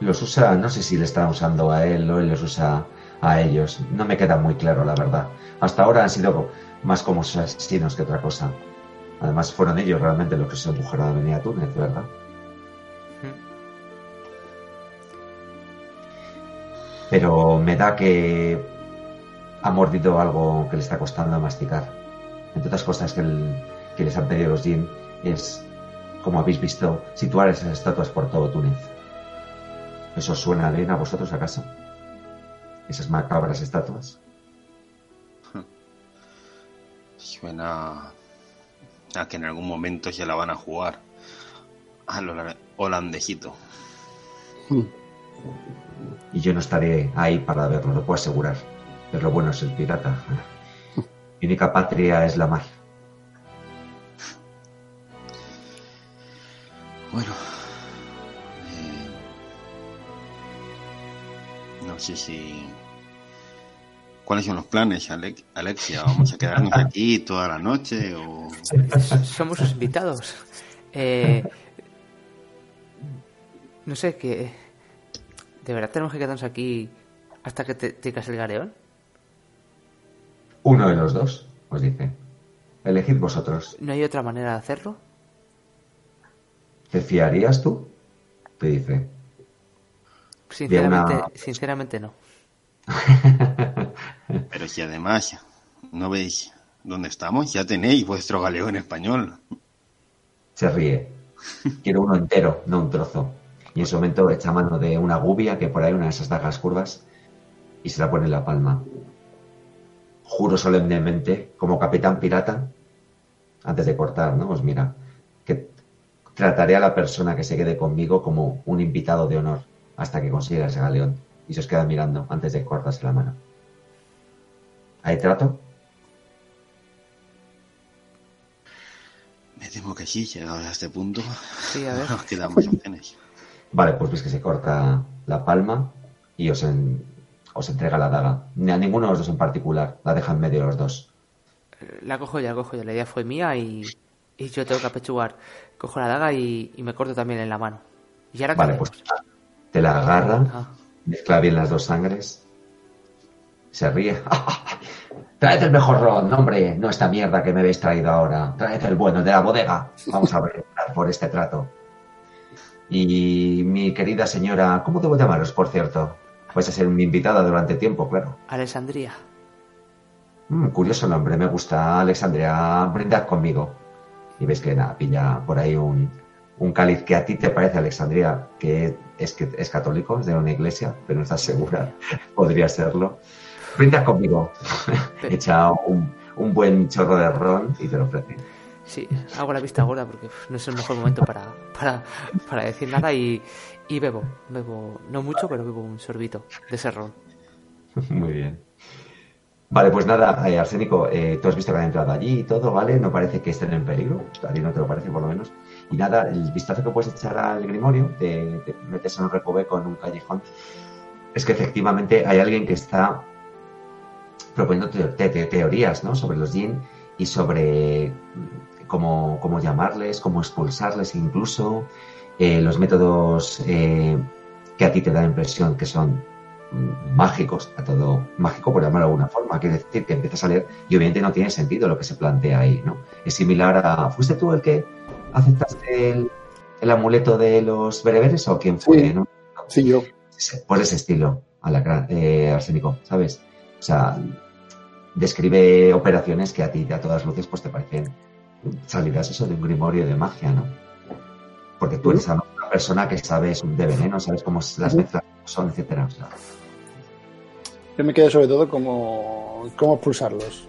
Los usa, no sé si le está usando a él o él los usa a ellos. No me queda muy claro, la verdad. Hasta ahora han sido más como asesinos que otra cosa. Además, fueron ellos realmente los que se empujaron a venir a Túnez, ¿verdad? Pero me da que ha mordido algo que le está costando masticar. Entre otras cosas que, que les han pedido los Jin es, como habéis visto, situar esas estatuas por todo Túnez. ¿Eso suena bien a vosotros acaso? Esas macabras estatuas. Suena a que en algún momento ya la van a jugar al holandejito. Y yo no estaré ahí para verlo, lo puedo asegurar. Pero lo bueno es el pirata. Mi única patria es la mar. Bueno. Eh, no sé si ¿Cuáles son los planes, Alexia? ¿Vamos a quedarnos aquí toda la noche o...? Somos los invitados. Eh, no sé, qué... ¿De verdad tenemos que quedarnos aquí hasta que te ticas el gareón? Uno de los dos, os dice. Elegid vosotros. ¿No hay otra manera de hacerlo? ¿Te fiarías tú? Te dice. Sinceramente, sinceramente no. Pero además, ¿no veis dónde estamos? Ya tenéis vuestro galeón español. Se ríe. Quiero uno entero, no un trozo. Y en ese momento echa mano de una gubia que por ahí, una de esas dagas curvas, y se la pone en la palma. Juro solemnemente, como capitán pirata, antes de cortar, ¿no? Pues mira, que trataré a la persona que se quede conmigo como un invitado de honor hasta que consiga ese galeón y se os queda mirando antes de cortarse la mano. ¿Hay trato? Me temo que sí, llegado a este punto. Sí, a ver. Nos quedamos opciones. Vale, pues ves que se corta la palma y os, os entrega la daga. Ni a ninguno de los dos en particular, la deja en medio de los dos. La cojo ya, cojo ya. La idea fue mía y, y yo tengo que apechugar. Cojo la daga y, me corto también en la mano. ¿Y ahora vale, pues te la agarra, ah. mezcla bien las dos sangres, se ríe. Traed el mejor ron, hombre, no esta mierda que me habéis traído ahora. Traed el bueno de la bodega. Vamos a ver por este trato. Y mi querida señora, ¿cómo debo llamaros, por cierto? Vais a ser mi invitada durante tiempo, claro. Alexandria. Mm, curioso nombre, me gusta. Alexandria, brindad conmigo. Y ves que nada, pilla por ahí un, un cáliz que a ti te parece, Alexandria, que es, que es católico, es de una iglesia, pero no estás segura. Podría serlo. Brinda conmigo. Echa un, un, buen chorro de ron y te lo ofrece. Sí, hago la vista gorda porque no es el mejor momento para, para, para decir nada y, y, bebo. Bebo, no mucho, pero bebo un sorbito de ese ron. Muy bien. Vale, pues nada, eh, Arsénico, eh, tú has visto que han entrado allí y todo, ¿vale? No parece que estén en peligro. A ti no te lo parece, por lo menos. Y nada, el vistazo que puedes echar al Grimorio, te, te metes en un recoveco en un callejón, es que efectivamente hay alguien que está proponiendo teorías ¿no? sobre los Jin y sobre cómo, cómo llamarles, cómo expulsarles incluso, eh, los métodos eh, que a ti te da la impresión que son mágicos, a todo mágico por llamarlo de alguna forma, quiere decir que empiezas a leer y obviamente no tiene sentido lo que se plantea ahí, ¿no? Es similar a, ¿fuiste tú el que aceptaste el, el amuleto de los bereberes o quién fue, sí, ¿no? Sí, yo. Pues ese estilo, a la, eh, arsénico, ¿sabes? O sea, describe operaciones que a ti, a todas luces, pues te parecen salidas eso de un grimorio de magia, ¿no? Porque tú eres una persona que sabes de veneno, sabes cómo las mezclas son, etcétera. Yo me quedé sobre todo como cómo expulsarlos.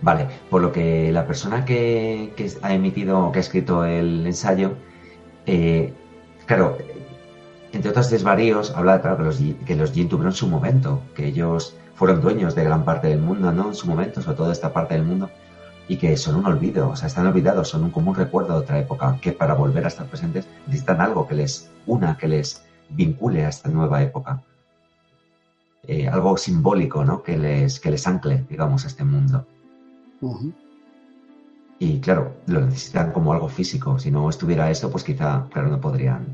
Vale, por lo que la persona que, que ha emitido, que ha escrito el ensayo, eh, claro, entre otros desvaríos, habla claro, que los, que los Jin tuvieron su momento, que ellos fueron dueños de gran parte del mundo, ¿no? En su momento, sobre todo de esta parte del mundo, y que son un olvido, o sea, están olvidados, son un común recuerdo de otra época, que para volver a estar presentes necesitan algo que les una, que les vincule a esta nueva época. Eh, algo simbólico, ¿no? Que les, que les ancle, digamos, a este mundo. Y claro, lo necesitan como algo físico. Si no estuviera eso, pues quizá, claro, no podrían,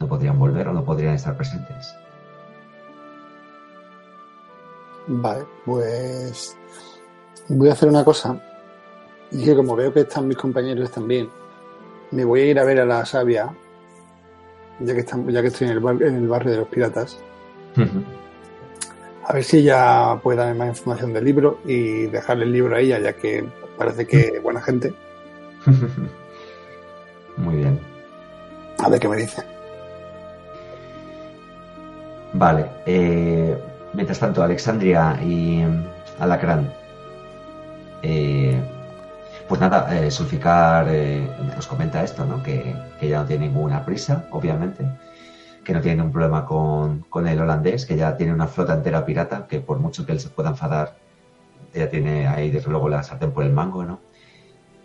no podrían volver o no podrían estar presentes. Vale, pues voy a hacer una cosa. Y que como veo que están mis compañeros también, me voy a ir a ver a la sabia, ya que, están, ya que estoy en el, en el barrio de los piratas. A ver si ella puede darme más información del libro y dejarle el libro a ella, ya que parece que es buena gente. Muy bien. A ver qué me dice. Vale. Eh, mientras tanto, Alexandria y Alacrán. Eh, pues nada, eh, Sulficar eh, os comenta esto, ¿no? Que, que, ya no tiene ninguna prisa, obviamente que no tiene ningún problema con, con, el holandés, que ya tiene una flota entera pirata, que por mucho que él se pueda enfadar, ya tiene ahí desde luego la sartén por el mango, ¿no?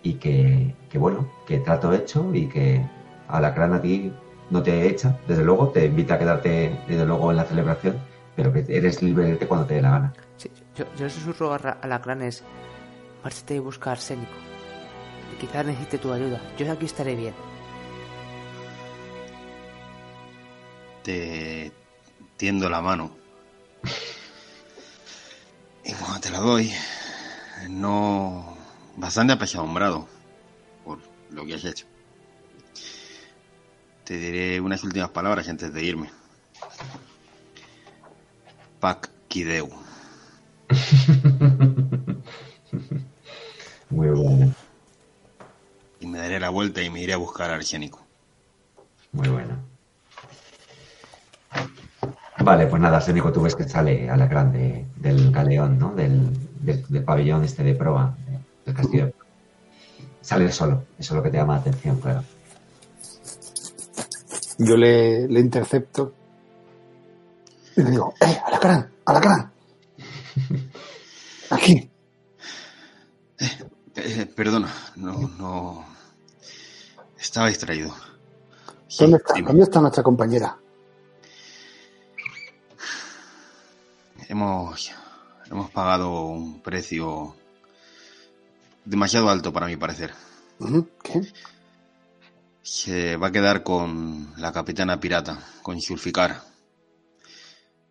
Y que, que bueno, que trato hecho y que a la a ti no te echa, desde luego, te invita a quedarte desde luego en la celebración, pero que eres libre de irte cuando te dé la gana. Sí, yo, yo susurro a Alacrán es, márchate y busca a Arsénico. Quizás necesite tu ayuda. Yo aquí estaré bien. te tiendo la mano. Y cuando te la doy, no. bastante apesadumbrado por lo que has hecho. Te diré unas últimas palabras antes de irme. Pac Kideu. Muy bueno. Y me daré la vuelta y me iré a buscar a Arsénico. Muy bueno. Vale, pues nada, Sénico, tú ves que sale a la grande del galeón, ¿no? Del, del, pabellón este de proa, del castillo. Sale solo, eso es lo que te llama la atención, claro. Yo le, le intercepto y le digo, ¡eh, alacrán, alacrán! Aquí. Eh, eh, perdona, no, no. Estaba distraído. ¿Dónde está? ¿Dónde está nuestra compañera? hemos, hemos pagado un precio demasiado alto para mi parecer. ¿Qué? Se va a quedar con la capitana pirata, con Sulficar,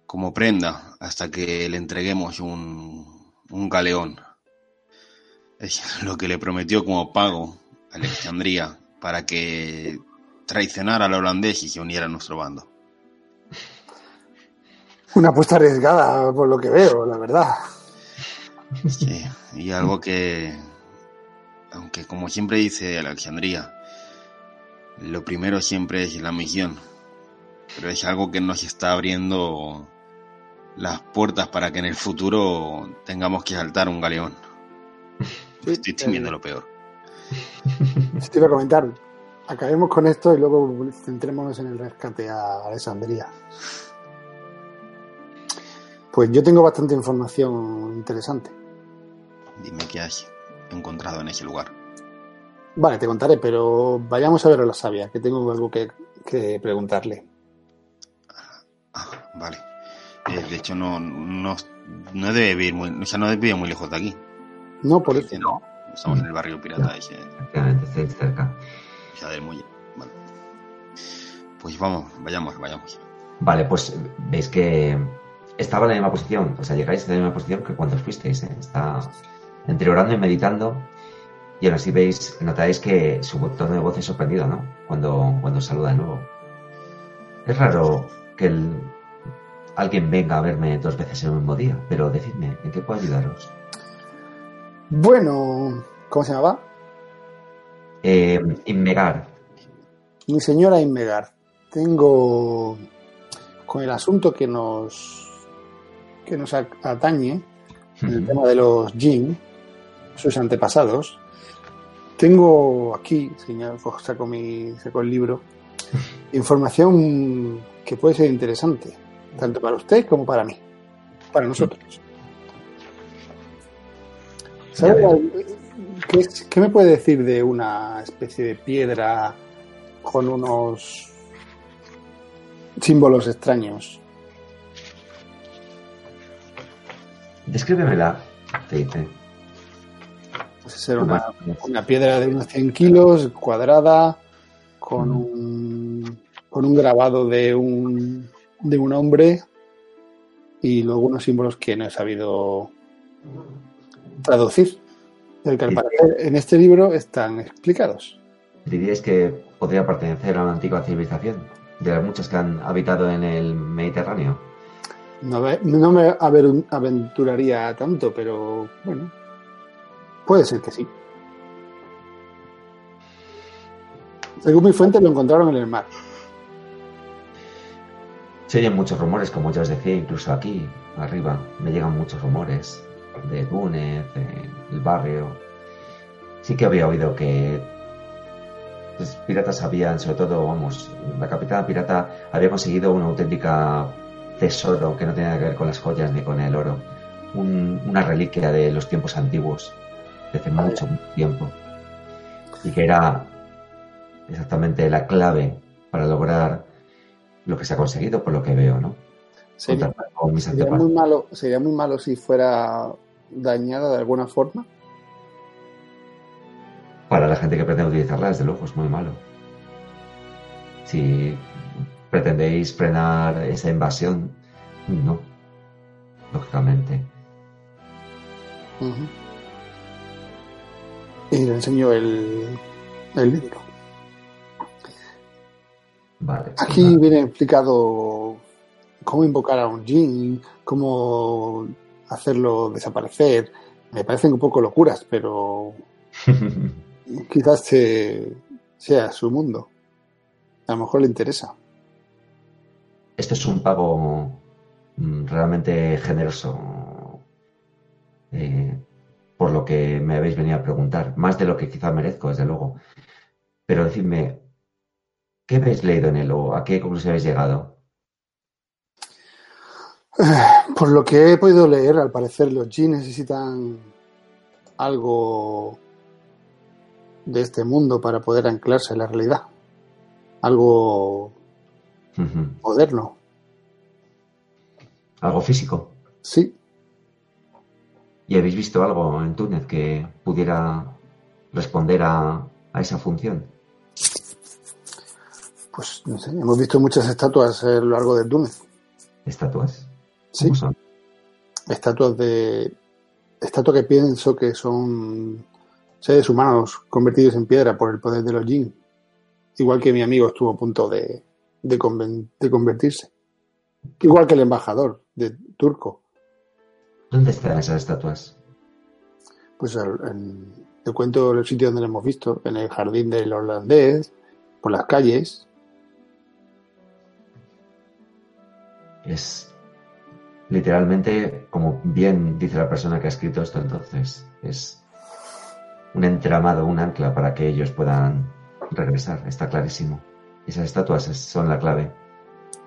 como prenda hasta que le entreguemos un, un galeón. Es lo que le prometió como pago a Alexandría para que traicionara al holandés y se uniera a nuestro bando. Una apuesta arriesgada, por lo que veo, la verdad. Sí, y algo que, aunque como siempre dice Alexandría, lo primero siempre es la misión, pero es algo que nos está abriendo las puertas para que en el futuro tengamos que saltar un galeón. Estoy temiendo lo peor. Te iba a comentar, acabemos con esto y luego centrémonos en el rescate a Alexandría. Pues yo tengo bastante información interesante. Dime qué has encontrado en ese lugar. Vale, te contaré, pero vayamos a ver a la sabia, que tengo algo que, preguntarle. Ah, vale. Eh, de hecho, no, no, no debe vivir muy, o sea, no debe muy lejos de aquí. No, por eso. No, estamos en el barrio pirata ese. Efectivamente, cerca. Ya del muelle. Vale. Pues vamos, vayamos, vayamos. Vale, pues veis que estaba en la misma posición, o sea, llegáis en la misma posición que cuando fuisteis, ¿eh? está entre orando y meditando, y aún así veis, notáis que su tono de voz es sorprendido, ¿no? Cuando, cuando saluda de nuevo. Es raro que el, alguien venga a verme dos veces en el mismo día, pero decidme, ¿en qué puedo ayudaros? Bueno, ¿cómo se llamaba? Eh, Inmegar. Mi señora Inmegar, tengo con el asunto que nos que nos atañe, el tema de los Jin, sus antepasados. Tengo aquí, señor, saco, mi, saco el libro, información que puede ser interesante, tanto para usted como para mí, para nosotros. qué, qué me puede decir de una especie de piedra con unos símbolos extraños? Descríbemela, te dice. Pues ser una, una, piedra de unos 100 kilos, cuadrada, con un, con un grabado de un, de un hombre y luego unos símbolos que no he sabido traducir. El que al parecer en este libro están explicados. ¿Diríais que podría pertenecer a una antigua civilización? De las muchas que han habitado en el Mediterráneo. No, no me aventuraría tanto, pero bueno, puede ser que sí. Según mi fuente, lo encontraron en el mar. Se oyen muchos rumores, como ya os decía, incluso aquí, arriba, me llegan muchos rumores de Túnez, del barrio. Sí que había oído que los piratas habían, sobre todo, vamos, la capitana pirata había conseguido una auténtica tesoro que no tenía que ver con las joyas ni con el oro. una reliquia de los tiempos antiguos, de hace mucho, tiempo. Y que era exactamente la clave para lograr lo que se ha conseguido, por lo que veo, ¿no? Sería, muy malo, sería muy malo si fuera dañada de alguna forma. Para la gente que pretende utilizarla, desde luego, es muy malo. Si pretendéis frenar esa invasión, no, lógicamente. Y le enseño el, el libro. Vale. Aquí viene explicado cómo invocar a un jin, cómo hacerlo desaparecer. Me parecen un poco locuras, pero quizás sea su mundo. A lo mejor le interesa. Esto es un pago mm, realmente generoso eh, por lo que me habéis venido a preguntar, más de lo que quizá merezco, desde luego. Pero decidme, ¿qué habéis leído en él o a qué conclusión habéis llegado? Por lo que he podido leer, al parecer los G necesitan algo de este mundo para poder anclarse en la realidad. Algo moderno. ¿Algo físico? Sí. ¿Y habéis visto algo en Túnez que pudiera responder a, esa función? Pues no sé, hemos visto muchas estatuas a lo largo de Túnez. ¿Estatuas? Sí. son? Estatuas de. Estatuas que pienso que son seres humanos convertidos en piedra por el poder de los jinn. Igual que mi amigo estuvo a punto de, de, convertirse. Igual que el embajador de turco. ¿Dónde están esas estatuas? Pues en, te cuento el sitio donde lo hemos visto, en el jardín del holandés, por las calles. Es literalmente, como bien dice la persona que ha escrito esto entonces, es un entramado, un ancla para que ellos puedan regresar, está clarísimo. Esas estatuas son la clave.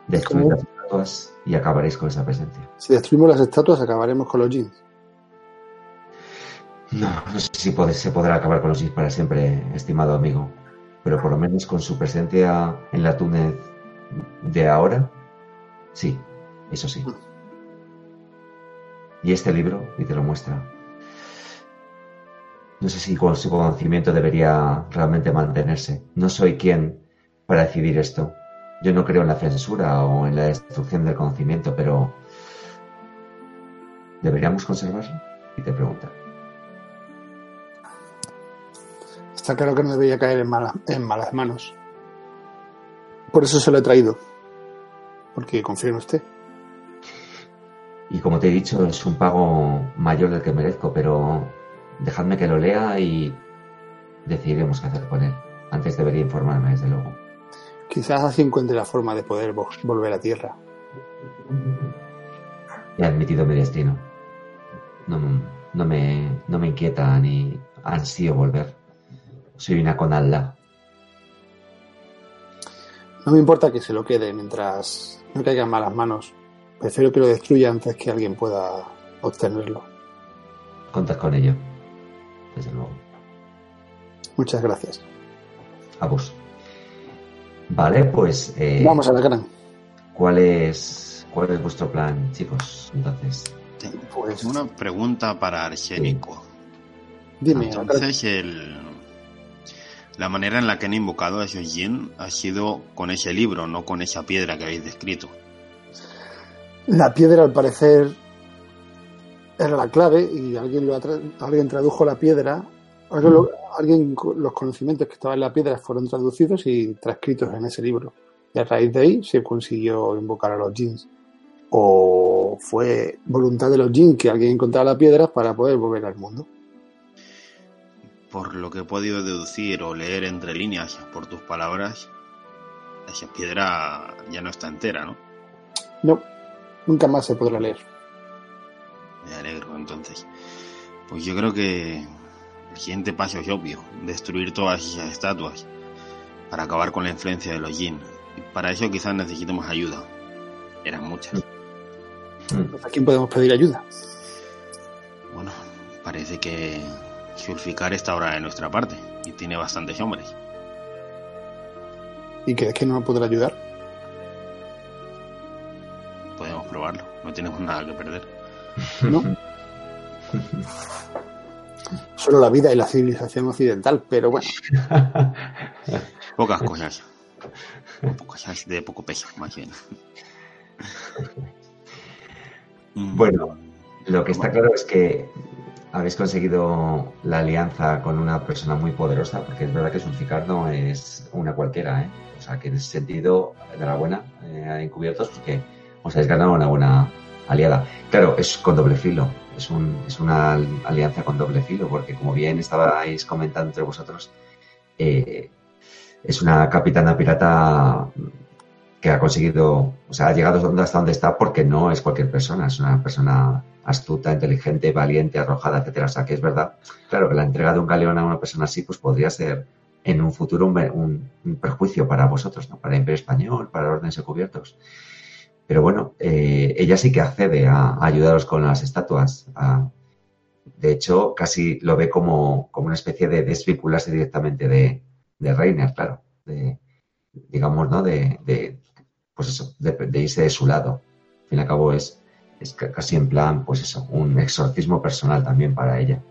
Destruid las estatuas y acabaréis con esa presencia. Si destruimos las estatuas, acabaremos con los jeans. No, no sé si se podrá acabar con los jeans para siempre, estimado amigo. Pero por lo menos con su presencia en la Túnez de ahora, sí, eso sí. Y este libro, y te lo muestra. No sé si con su conocimiento debería realmente mantenerse. No soy quien para decidir esto. Yo no creo en la censura o en la destrucción del conocimiento, pero ¿deberíamos conservarlo? Y te pregunta. Está claro que no debería caer en, en malas manos. Por eso se lo he traído. Porque confío en usted. Y como te he dicho, es un pago mayor del que merezco, pero dejadme que lo lea y decidiremos qué hacer con él. Antes debería informarme, desde luego. Quizás así encuentre la forma de poder volver a tierra. he admitido mi destino. No, no, me, no me inquieta ni ansío volver. Soy una conalda. No me importa que se lo quede mientras no caiga en malas manos. Prefiero que lo destruya antes que alguien pueda obtenerlo. Contas con ello, desde luego. Muchas gracias. A vos. Vale, pues. Eh, Vamos a la gran. ¿Cuál es, ¿Cuál es vuestro plan, chicos? Entonces. Pues una pregunta para Arsénico. Dime. Entonces, el, la manera en la que han invocado a esos Jin ha sido con ese libro, no con esa piedra que habéis descrito. La piedra, al parecer, era la clave y alguien, lo alguien tradujo la piedra. Alguien, los conocimientos que estaban en la piedra fueron traducidos y transcritos en ese libro. Y a raíz de ahí se consiguió invocar a los Jins. O fue voluntad de los Jins que alguien encontrara la piedra para poder volver al mundo por lo que he podido deducir o leer entre líneas por tus palabras, esa piedra ya no está entera, ¿no? No, nunca más se podrá leer. Me alegro, entonces. Pues yo creo que siguiente paso es obvio, destruir todas esas estatuas para acabar con la influencia de los Jin. Y para eso quizás necesitemos ayuda. Eran muchas. ¿A quién podemos pedir ayuda? Bueno, parece que Sulficar está ahora de nuestra parte y tiene bastantes hombres. ¿Y crees que no podrá ayudar? Podemos probarlo, no tenemos nada que perder. No. Solo la vida y la civilización occidental, pero bueno. Pocas cosas. Cosas de poco peso, más bien. Bueno, lo que está claro es que habéis conseguido la alianza con una persona muy poderosa, porque es verdad que Sulficar no es una cualquiera, ¿eh? O sea, que en ese sentido, enhorabuena, eh, encubiertos, porque os habéis ganado una buena aliada. Claro, es con doble filo, es, un, es una alianza con doble filo, porque como bien estabais comentando entre vosotros, eh, es una capitana pirata que ha conseguido, o sea, ha llegado hasta donde está porque no es cualquier persona, es una persona astuta, inteligente, valiente, arrojada, etcétera. O sea, que es verdad, claro, que la entrega de un galeón a una persona así, pues podría ser en un futuro un, perjuicio para vosotros, ¿no? Para el Imperio Español, para órdenes cubiertos. Pero bueno, eh, ella sí que accede a, ayudaros con las estatuas. de hecho, casi lo ve como, como, una especie de desvincularse directamente de, de Reiner, claro. De, digamos, ¿no? De, pues eso, de, irse de su lado. Al fin y al cabo es es casi en plan, pues eso, un exorcismo personal también para ella.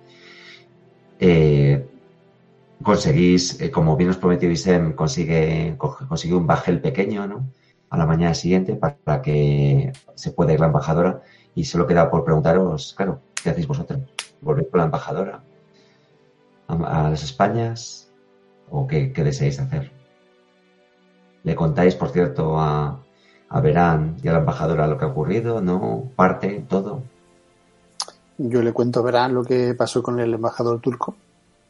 Eh, conseguís, eh, como bien os prometió Isem, consigue, consigue un bajel pequeño, ¿no? A la mañana siguiente para que se pueda ir la embajadora y solo queda por preguntaros, claro, ¿qué hacéis vosotros? ¿Volvéis con la embajadora a, las Españas o qué, qué deseáis hacer? Le contáis, por cierto, a, a Verán y a la embajadora lo que ha ocurrido, ¿no? Parte, todo. Yo le cuento a Verán lo que pasó con el embajador turco.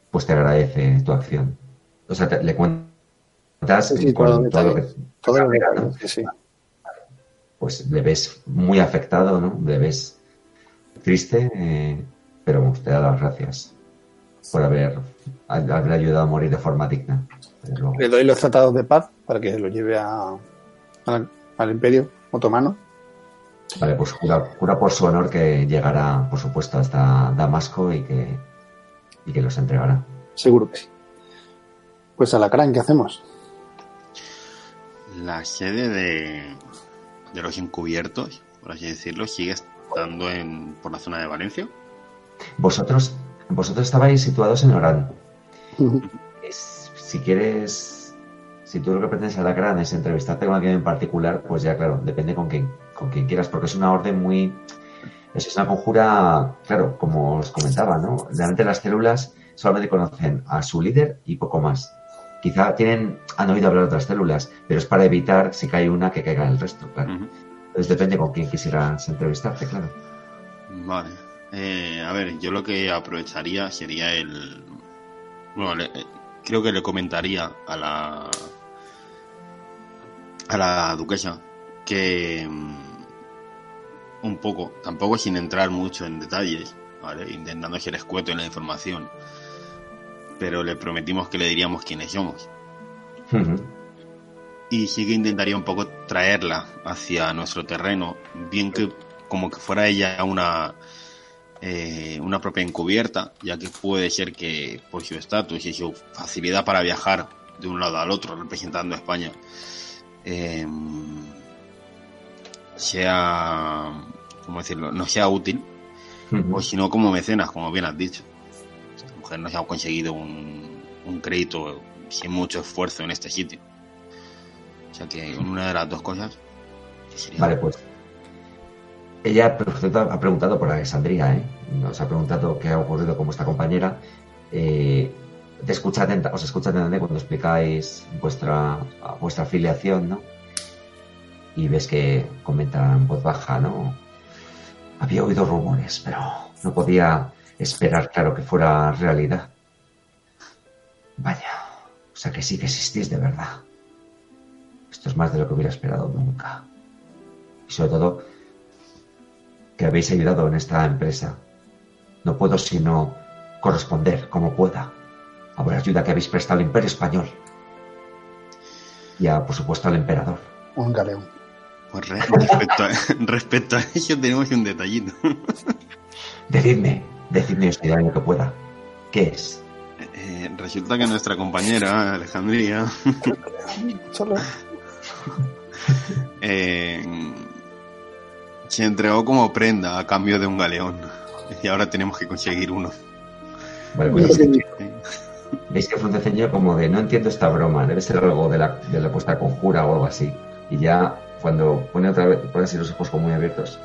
Pues te agradece tu acción. O sea, le cuentas todo, lo que, Pues le ves muy afectado, ¿no? Le ves triste, eh, pero te da las gracias por haber, haber ayudado a morir de forma digna. Le doy los tratados de paz para que lo lleve a, al Imperio Otomano. Vale, pues jura, por su honor que llegará, por supuesto, hasta Damasco y que, y que los entregará. Seguro que sí. Pues a la cara, ¿qué hacemos? La sede de, de los encubiertos, por así decirlo, sigue estando en, por la zona de Valencia. Vosotros, vosotros estabais situados en Orán. si quieres si tú lo que pretendes a la gran es entrevistarte con alguien en particular, pues ya claro, depende con quién, con quien quieras, porque es una orden muy... Es una conjura, claro, como os comentaba, ¿no? De las células solamente conocen a su líder y poco más. Quizá tienen, han oído hablar de otras células, pero es para evitar, si cae una, que caiga el resto, claro. Entonces depende con quién quisieras entrevistarte, claro. Vale. Eh, a ver, yo lo que aprovecharía sería el... Bueno, eh, creo que le comentaría a la a la duquesa que mm, un poco, tampoco sin entrar mucho en detalles, ¿vale? Intentando ser escueto en la información. Pero le prometimos que le diríamos quiénes somos. Y sí que intentaría un poco traerla hacia nuestro terreno, bien que como que fuera ella una eh, una propia encubierta, ya que puede ser que por su estatus y su facilidad para viajar de un lado al otro representando a España, eh, sea, ¿cómo decirlo?, no sea útil, o si no como mecenas, como bien has dicho. Mujer nos ha conseguido un, crédito sin mucho esfuerzo en este sitio. O sea que una de las dos cosas Vale, pues. Ella ha preguntado por Alexandría, ¿eh? Nos ha preguntado qué ha ocurrido con vuestra compañera. Eh, te escucha os escucha atentamente cuando explicáis vuestra, vuestra afiliación, ¿no? Y ves que comenta en voz baja, ¿no? Había oído rumores, pero no podía esperar, claro, que fuera realidad. Vaya, o sea que sí que existís de verdad. Esto es más de lo que hubiera esperado nunca. Y sobre todo, que habéis ayudado en esta empresa. No puedo sino corresponder como pueda a la ayuda que habéis prestado al Imperio Español. Y a, por supuesto, al emperador. Un galeón. Pues re- respecto, a, respecto a ello tenemos un detallito. Decidme, decidme en lo que pueda. ¿Qué es? Eh, resulta que nuestra compañera Alejandría Solo. eh, se entregó como prenda a cambio de un galeón. Y ahora tenemos que conseguir uno. Vale, pues veis que ceño como de no entiendo esta broma, debe ser algo de la, de la vuestra conjura o algo así. Y ya cuando pone otra vez, pone así los ojos como muy abiertos.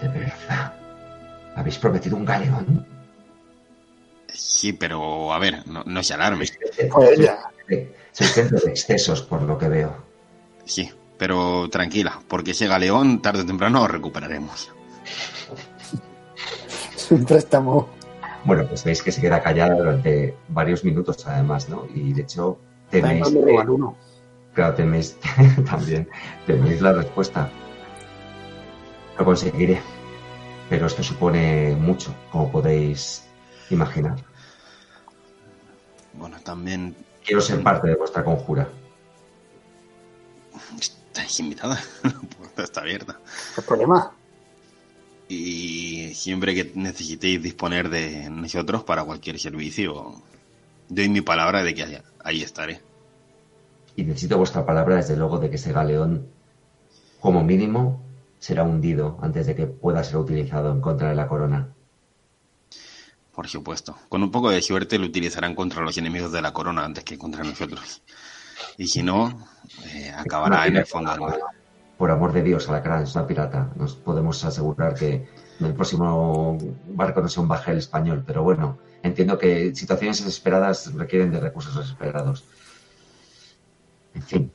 De verdad. ¿Habéis prometido un galeón? Sí, pero a ver, no, no se alarme. Soy centro de excesos, por lo que veo. Sí, pero tranquila, porque ese galeón tarde o temprano lo recuperaremos. Es un préstamo. Bueno, pues veis que se queda callada durante varios minutos, además, ¿no? Y de hecho, teméis. Uno. Claro, teméis también, teméis la respuesta. Lo conseguiré. Pero esto supone mucho, como podéis imaginar. Bueno, también Quiero ser parte de vuestra conjura. estáis invitada. La puerta está abierta. ¿Qué problema? Y siempre que necesitéis disponer de nosotros para cualquier servicio, doy mi palabra de que ahí estaré. Y necesito vuestra palabra, desde luego, de que ese galeón, como mínimo, será hundido antes de que pueda ser utilizado en contra de la corona. Por supuesto. Con un poco de suerte lo utilizarán contra los enemigos de la corona antes que contra nosotros. Y si no, eh, acabará en el fondo del mar. Por amor de Dios, Alacrán es una pirata. Nos podemos asegurar que el próximo barco no sea un bajel español, pero bueno, entiendo que situaciones desesperadas requieren de recursos desesperados. En fin,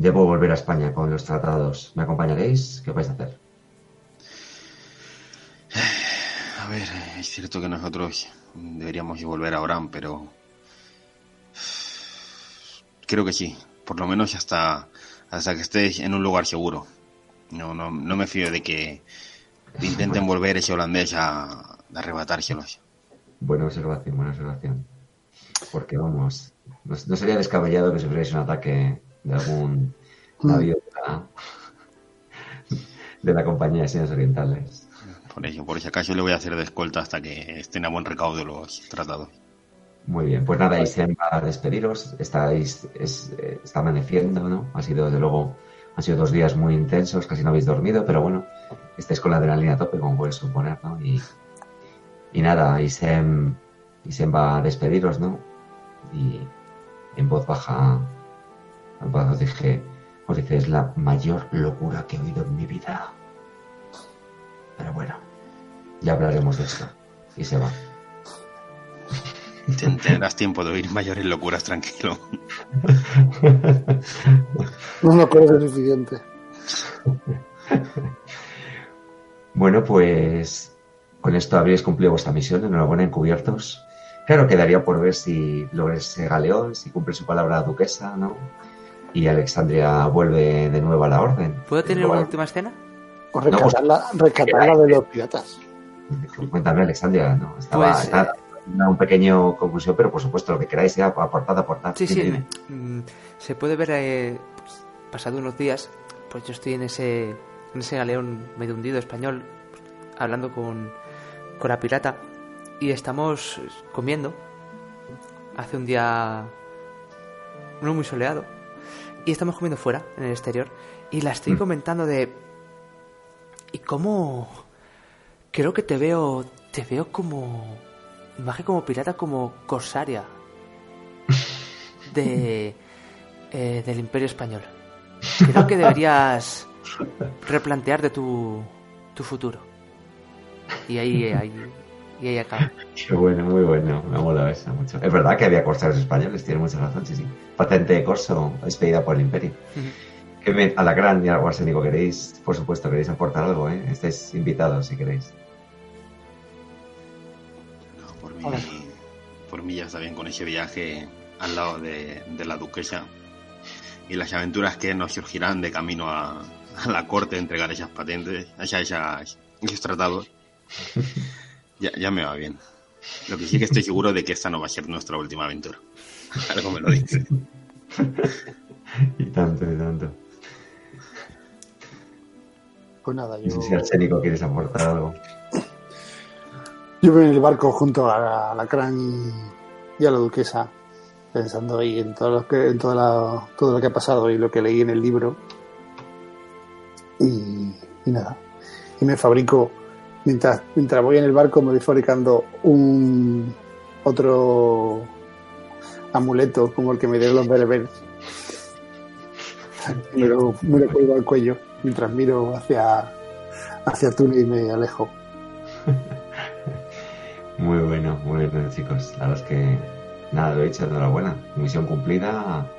debo volver a España con los tratados. ¿Me acompañaréis? ¿Qué vais a hacer? A ver, es cierto que nosotros deberíamos volver a Orán, pero creo que sí. Por lo menos hasta, hasta que estéis en un lugar seguro. No, no, no me fío de que intenten volver ese holandés a, a arrebatárselos. Buena observación, buena observación. Porque vamos, no, no sería descabellado que sufrierais un ataque de algún navío de la, de la compañía de Señas Orientales. Por ello, por si acaso le voy a hacer de escolta hasta que estén a buen recaudo los tratados. Muy bien, pues nada, Isen va a despediros. Estáis, es, eh, está amaneciendo, ¿no? Ha sido, desde luego, han sido dos días muy intensos, casi no habéis dormido, pero bueno, estáis con la adrenalina a tope, como puedes suponer, ¿no? Y, y nada, Isen, Isen va a despediros, ¿no? Y en voz baja, os dije, os dice, es la mayor locura que he oído en mi vida. Pero bueno, ya hablaremos de esto. Y se va. Ten- Tendrás tiempo de oír mayores locuras, tranquilo. No nos conoce suficiente. Bueno, pues con esto habréis cumplido vuestra misión. Enhorabuena, encubiertos. Claro, quedaría por ver si logra ese galeón, si cumple su palabra la duquesa, ¿no? Y Alexandria vuelve de nuevo a la orden. ¿Puedo tener una última escena? O rescatarla, rescatarla de los piratas. Cuéntame, Alexandria, ¿no? Estaba, Pues, estaba una un pequeño conclusión, pero por supuesto, lo que queráis sea aportad, aportad. Sí, Dime, sí. dime. mm, Se puede ver, eh, pues, pasado unos días, pues yo estoy en ese, en ese galeón medio hundido español, pues, hablando con, con la pirata, y estamos comiendo. Hace un día no muy soleado. Y estamos comiendo fuera, en el exterior. Y la estoy Mm. comentando de... ¿Y cómo...? Creo que te veo... Te veo como... Imagen como pirata, como corsaria. De... eh, del Imperio Español. Creo que deberías replantearte tu, tu futuro. Y ahí, ahí, y ahí acaba. Qué bueno, muy bueno. Me ha molado eso mucho. Es verdad que había corsarios españoles, tiene mucha razón, sí, sí. Patente de corso expedida por el Imperio. Que me, a la gran y al Guarsénico queréis, por supuesto, queréis aportar algo, ¿eh? Estáis invitados si queréis. No, por, mí, Hola. por mí ya está bien con ese viaje al lado de, de la duquesa y las aventuras que nos surgirán de camino a, a la corte de entregar esas patentes, esas, esas- esos tratados. Ya, ya me va bien. Lo que sí que estoy seguro de que esta no va a ser nuestra última aventura. Algo me lo dice. Y tanto, y tanto. Pues nada, No yo, sé si Arsénico quieres aportar algo. yo voy en el barco junto a la Cran y, a la duquesa, pensando ahí en todo lo que, en toda la- todo lo que ha pasado y lo que leí en el libro. Y, y nada. Y me fabrico, mientras, mientras voy en el barco, me voy fabricando un otro amuleto como el que me dieron los bereberes. me, lo, me lo cuelgo al cuello mientras miro hacia, hacia Túnez y me alejo. Muy bueno, muy bueno, chicos. La verdad es que, nada, lo he dicho, enhorabuena. Misión cumplida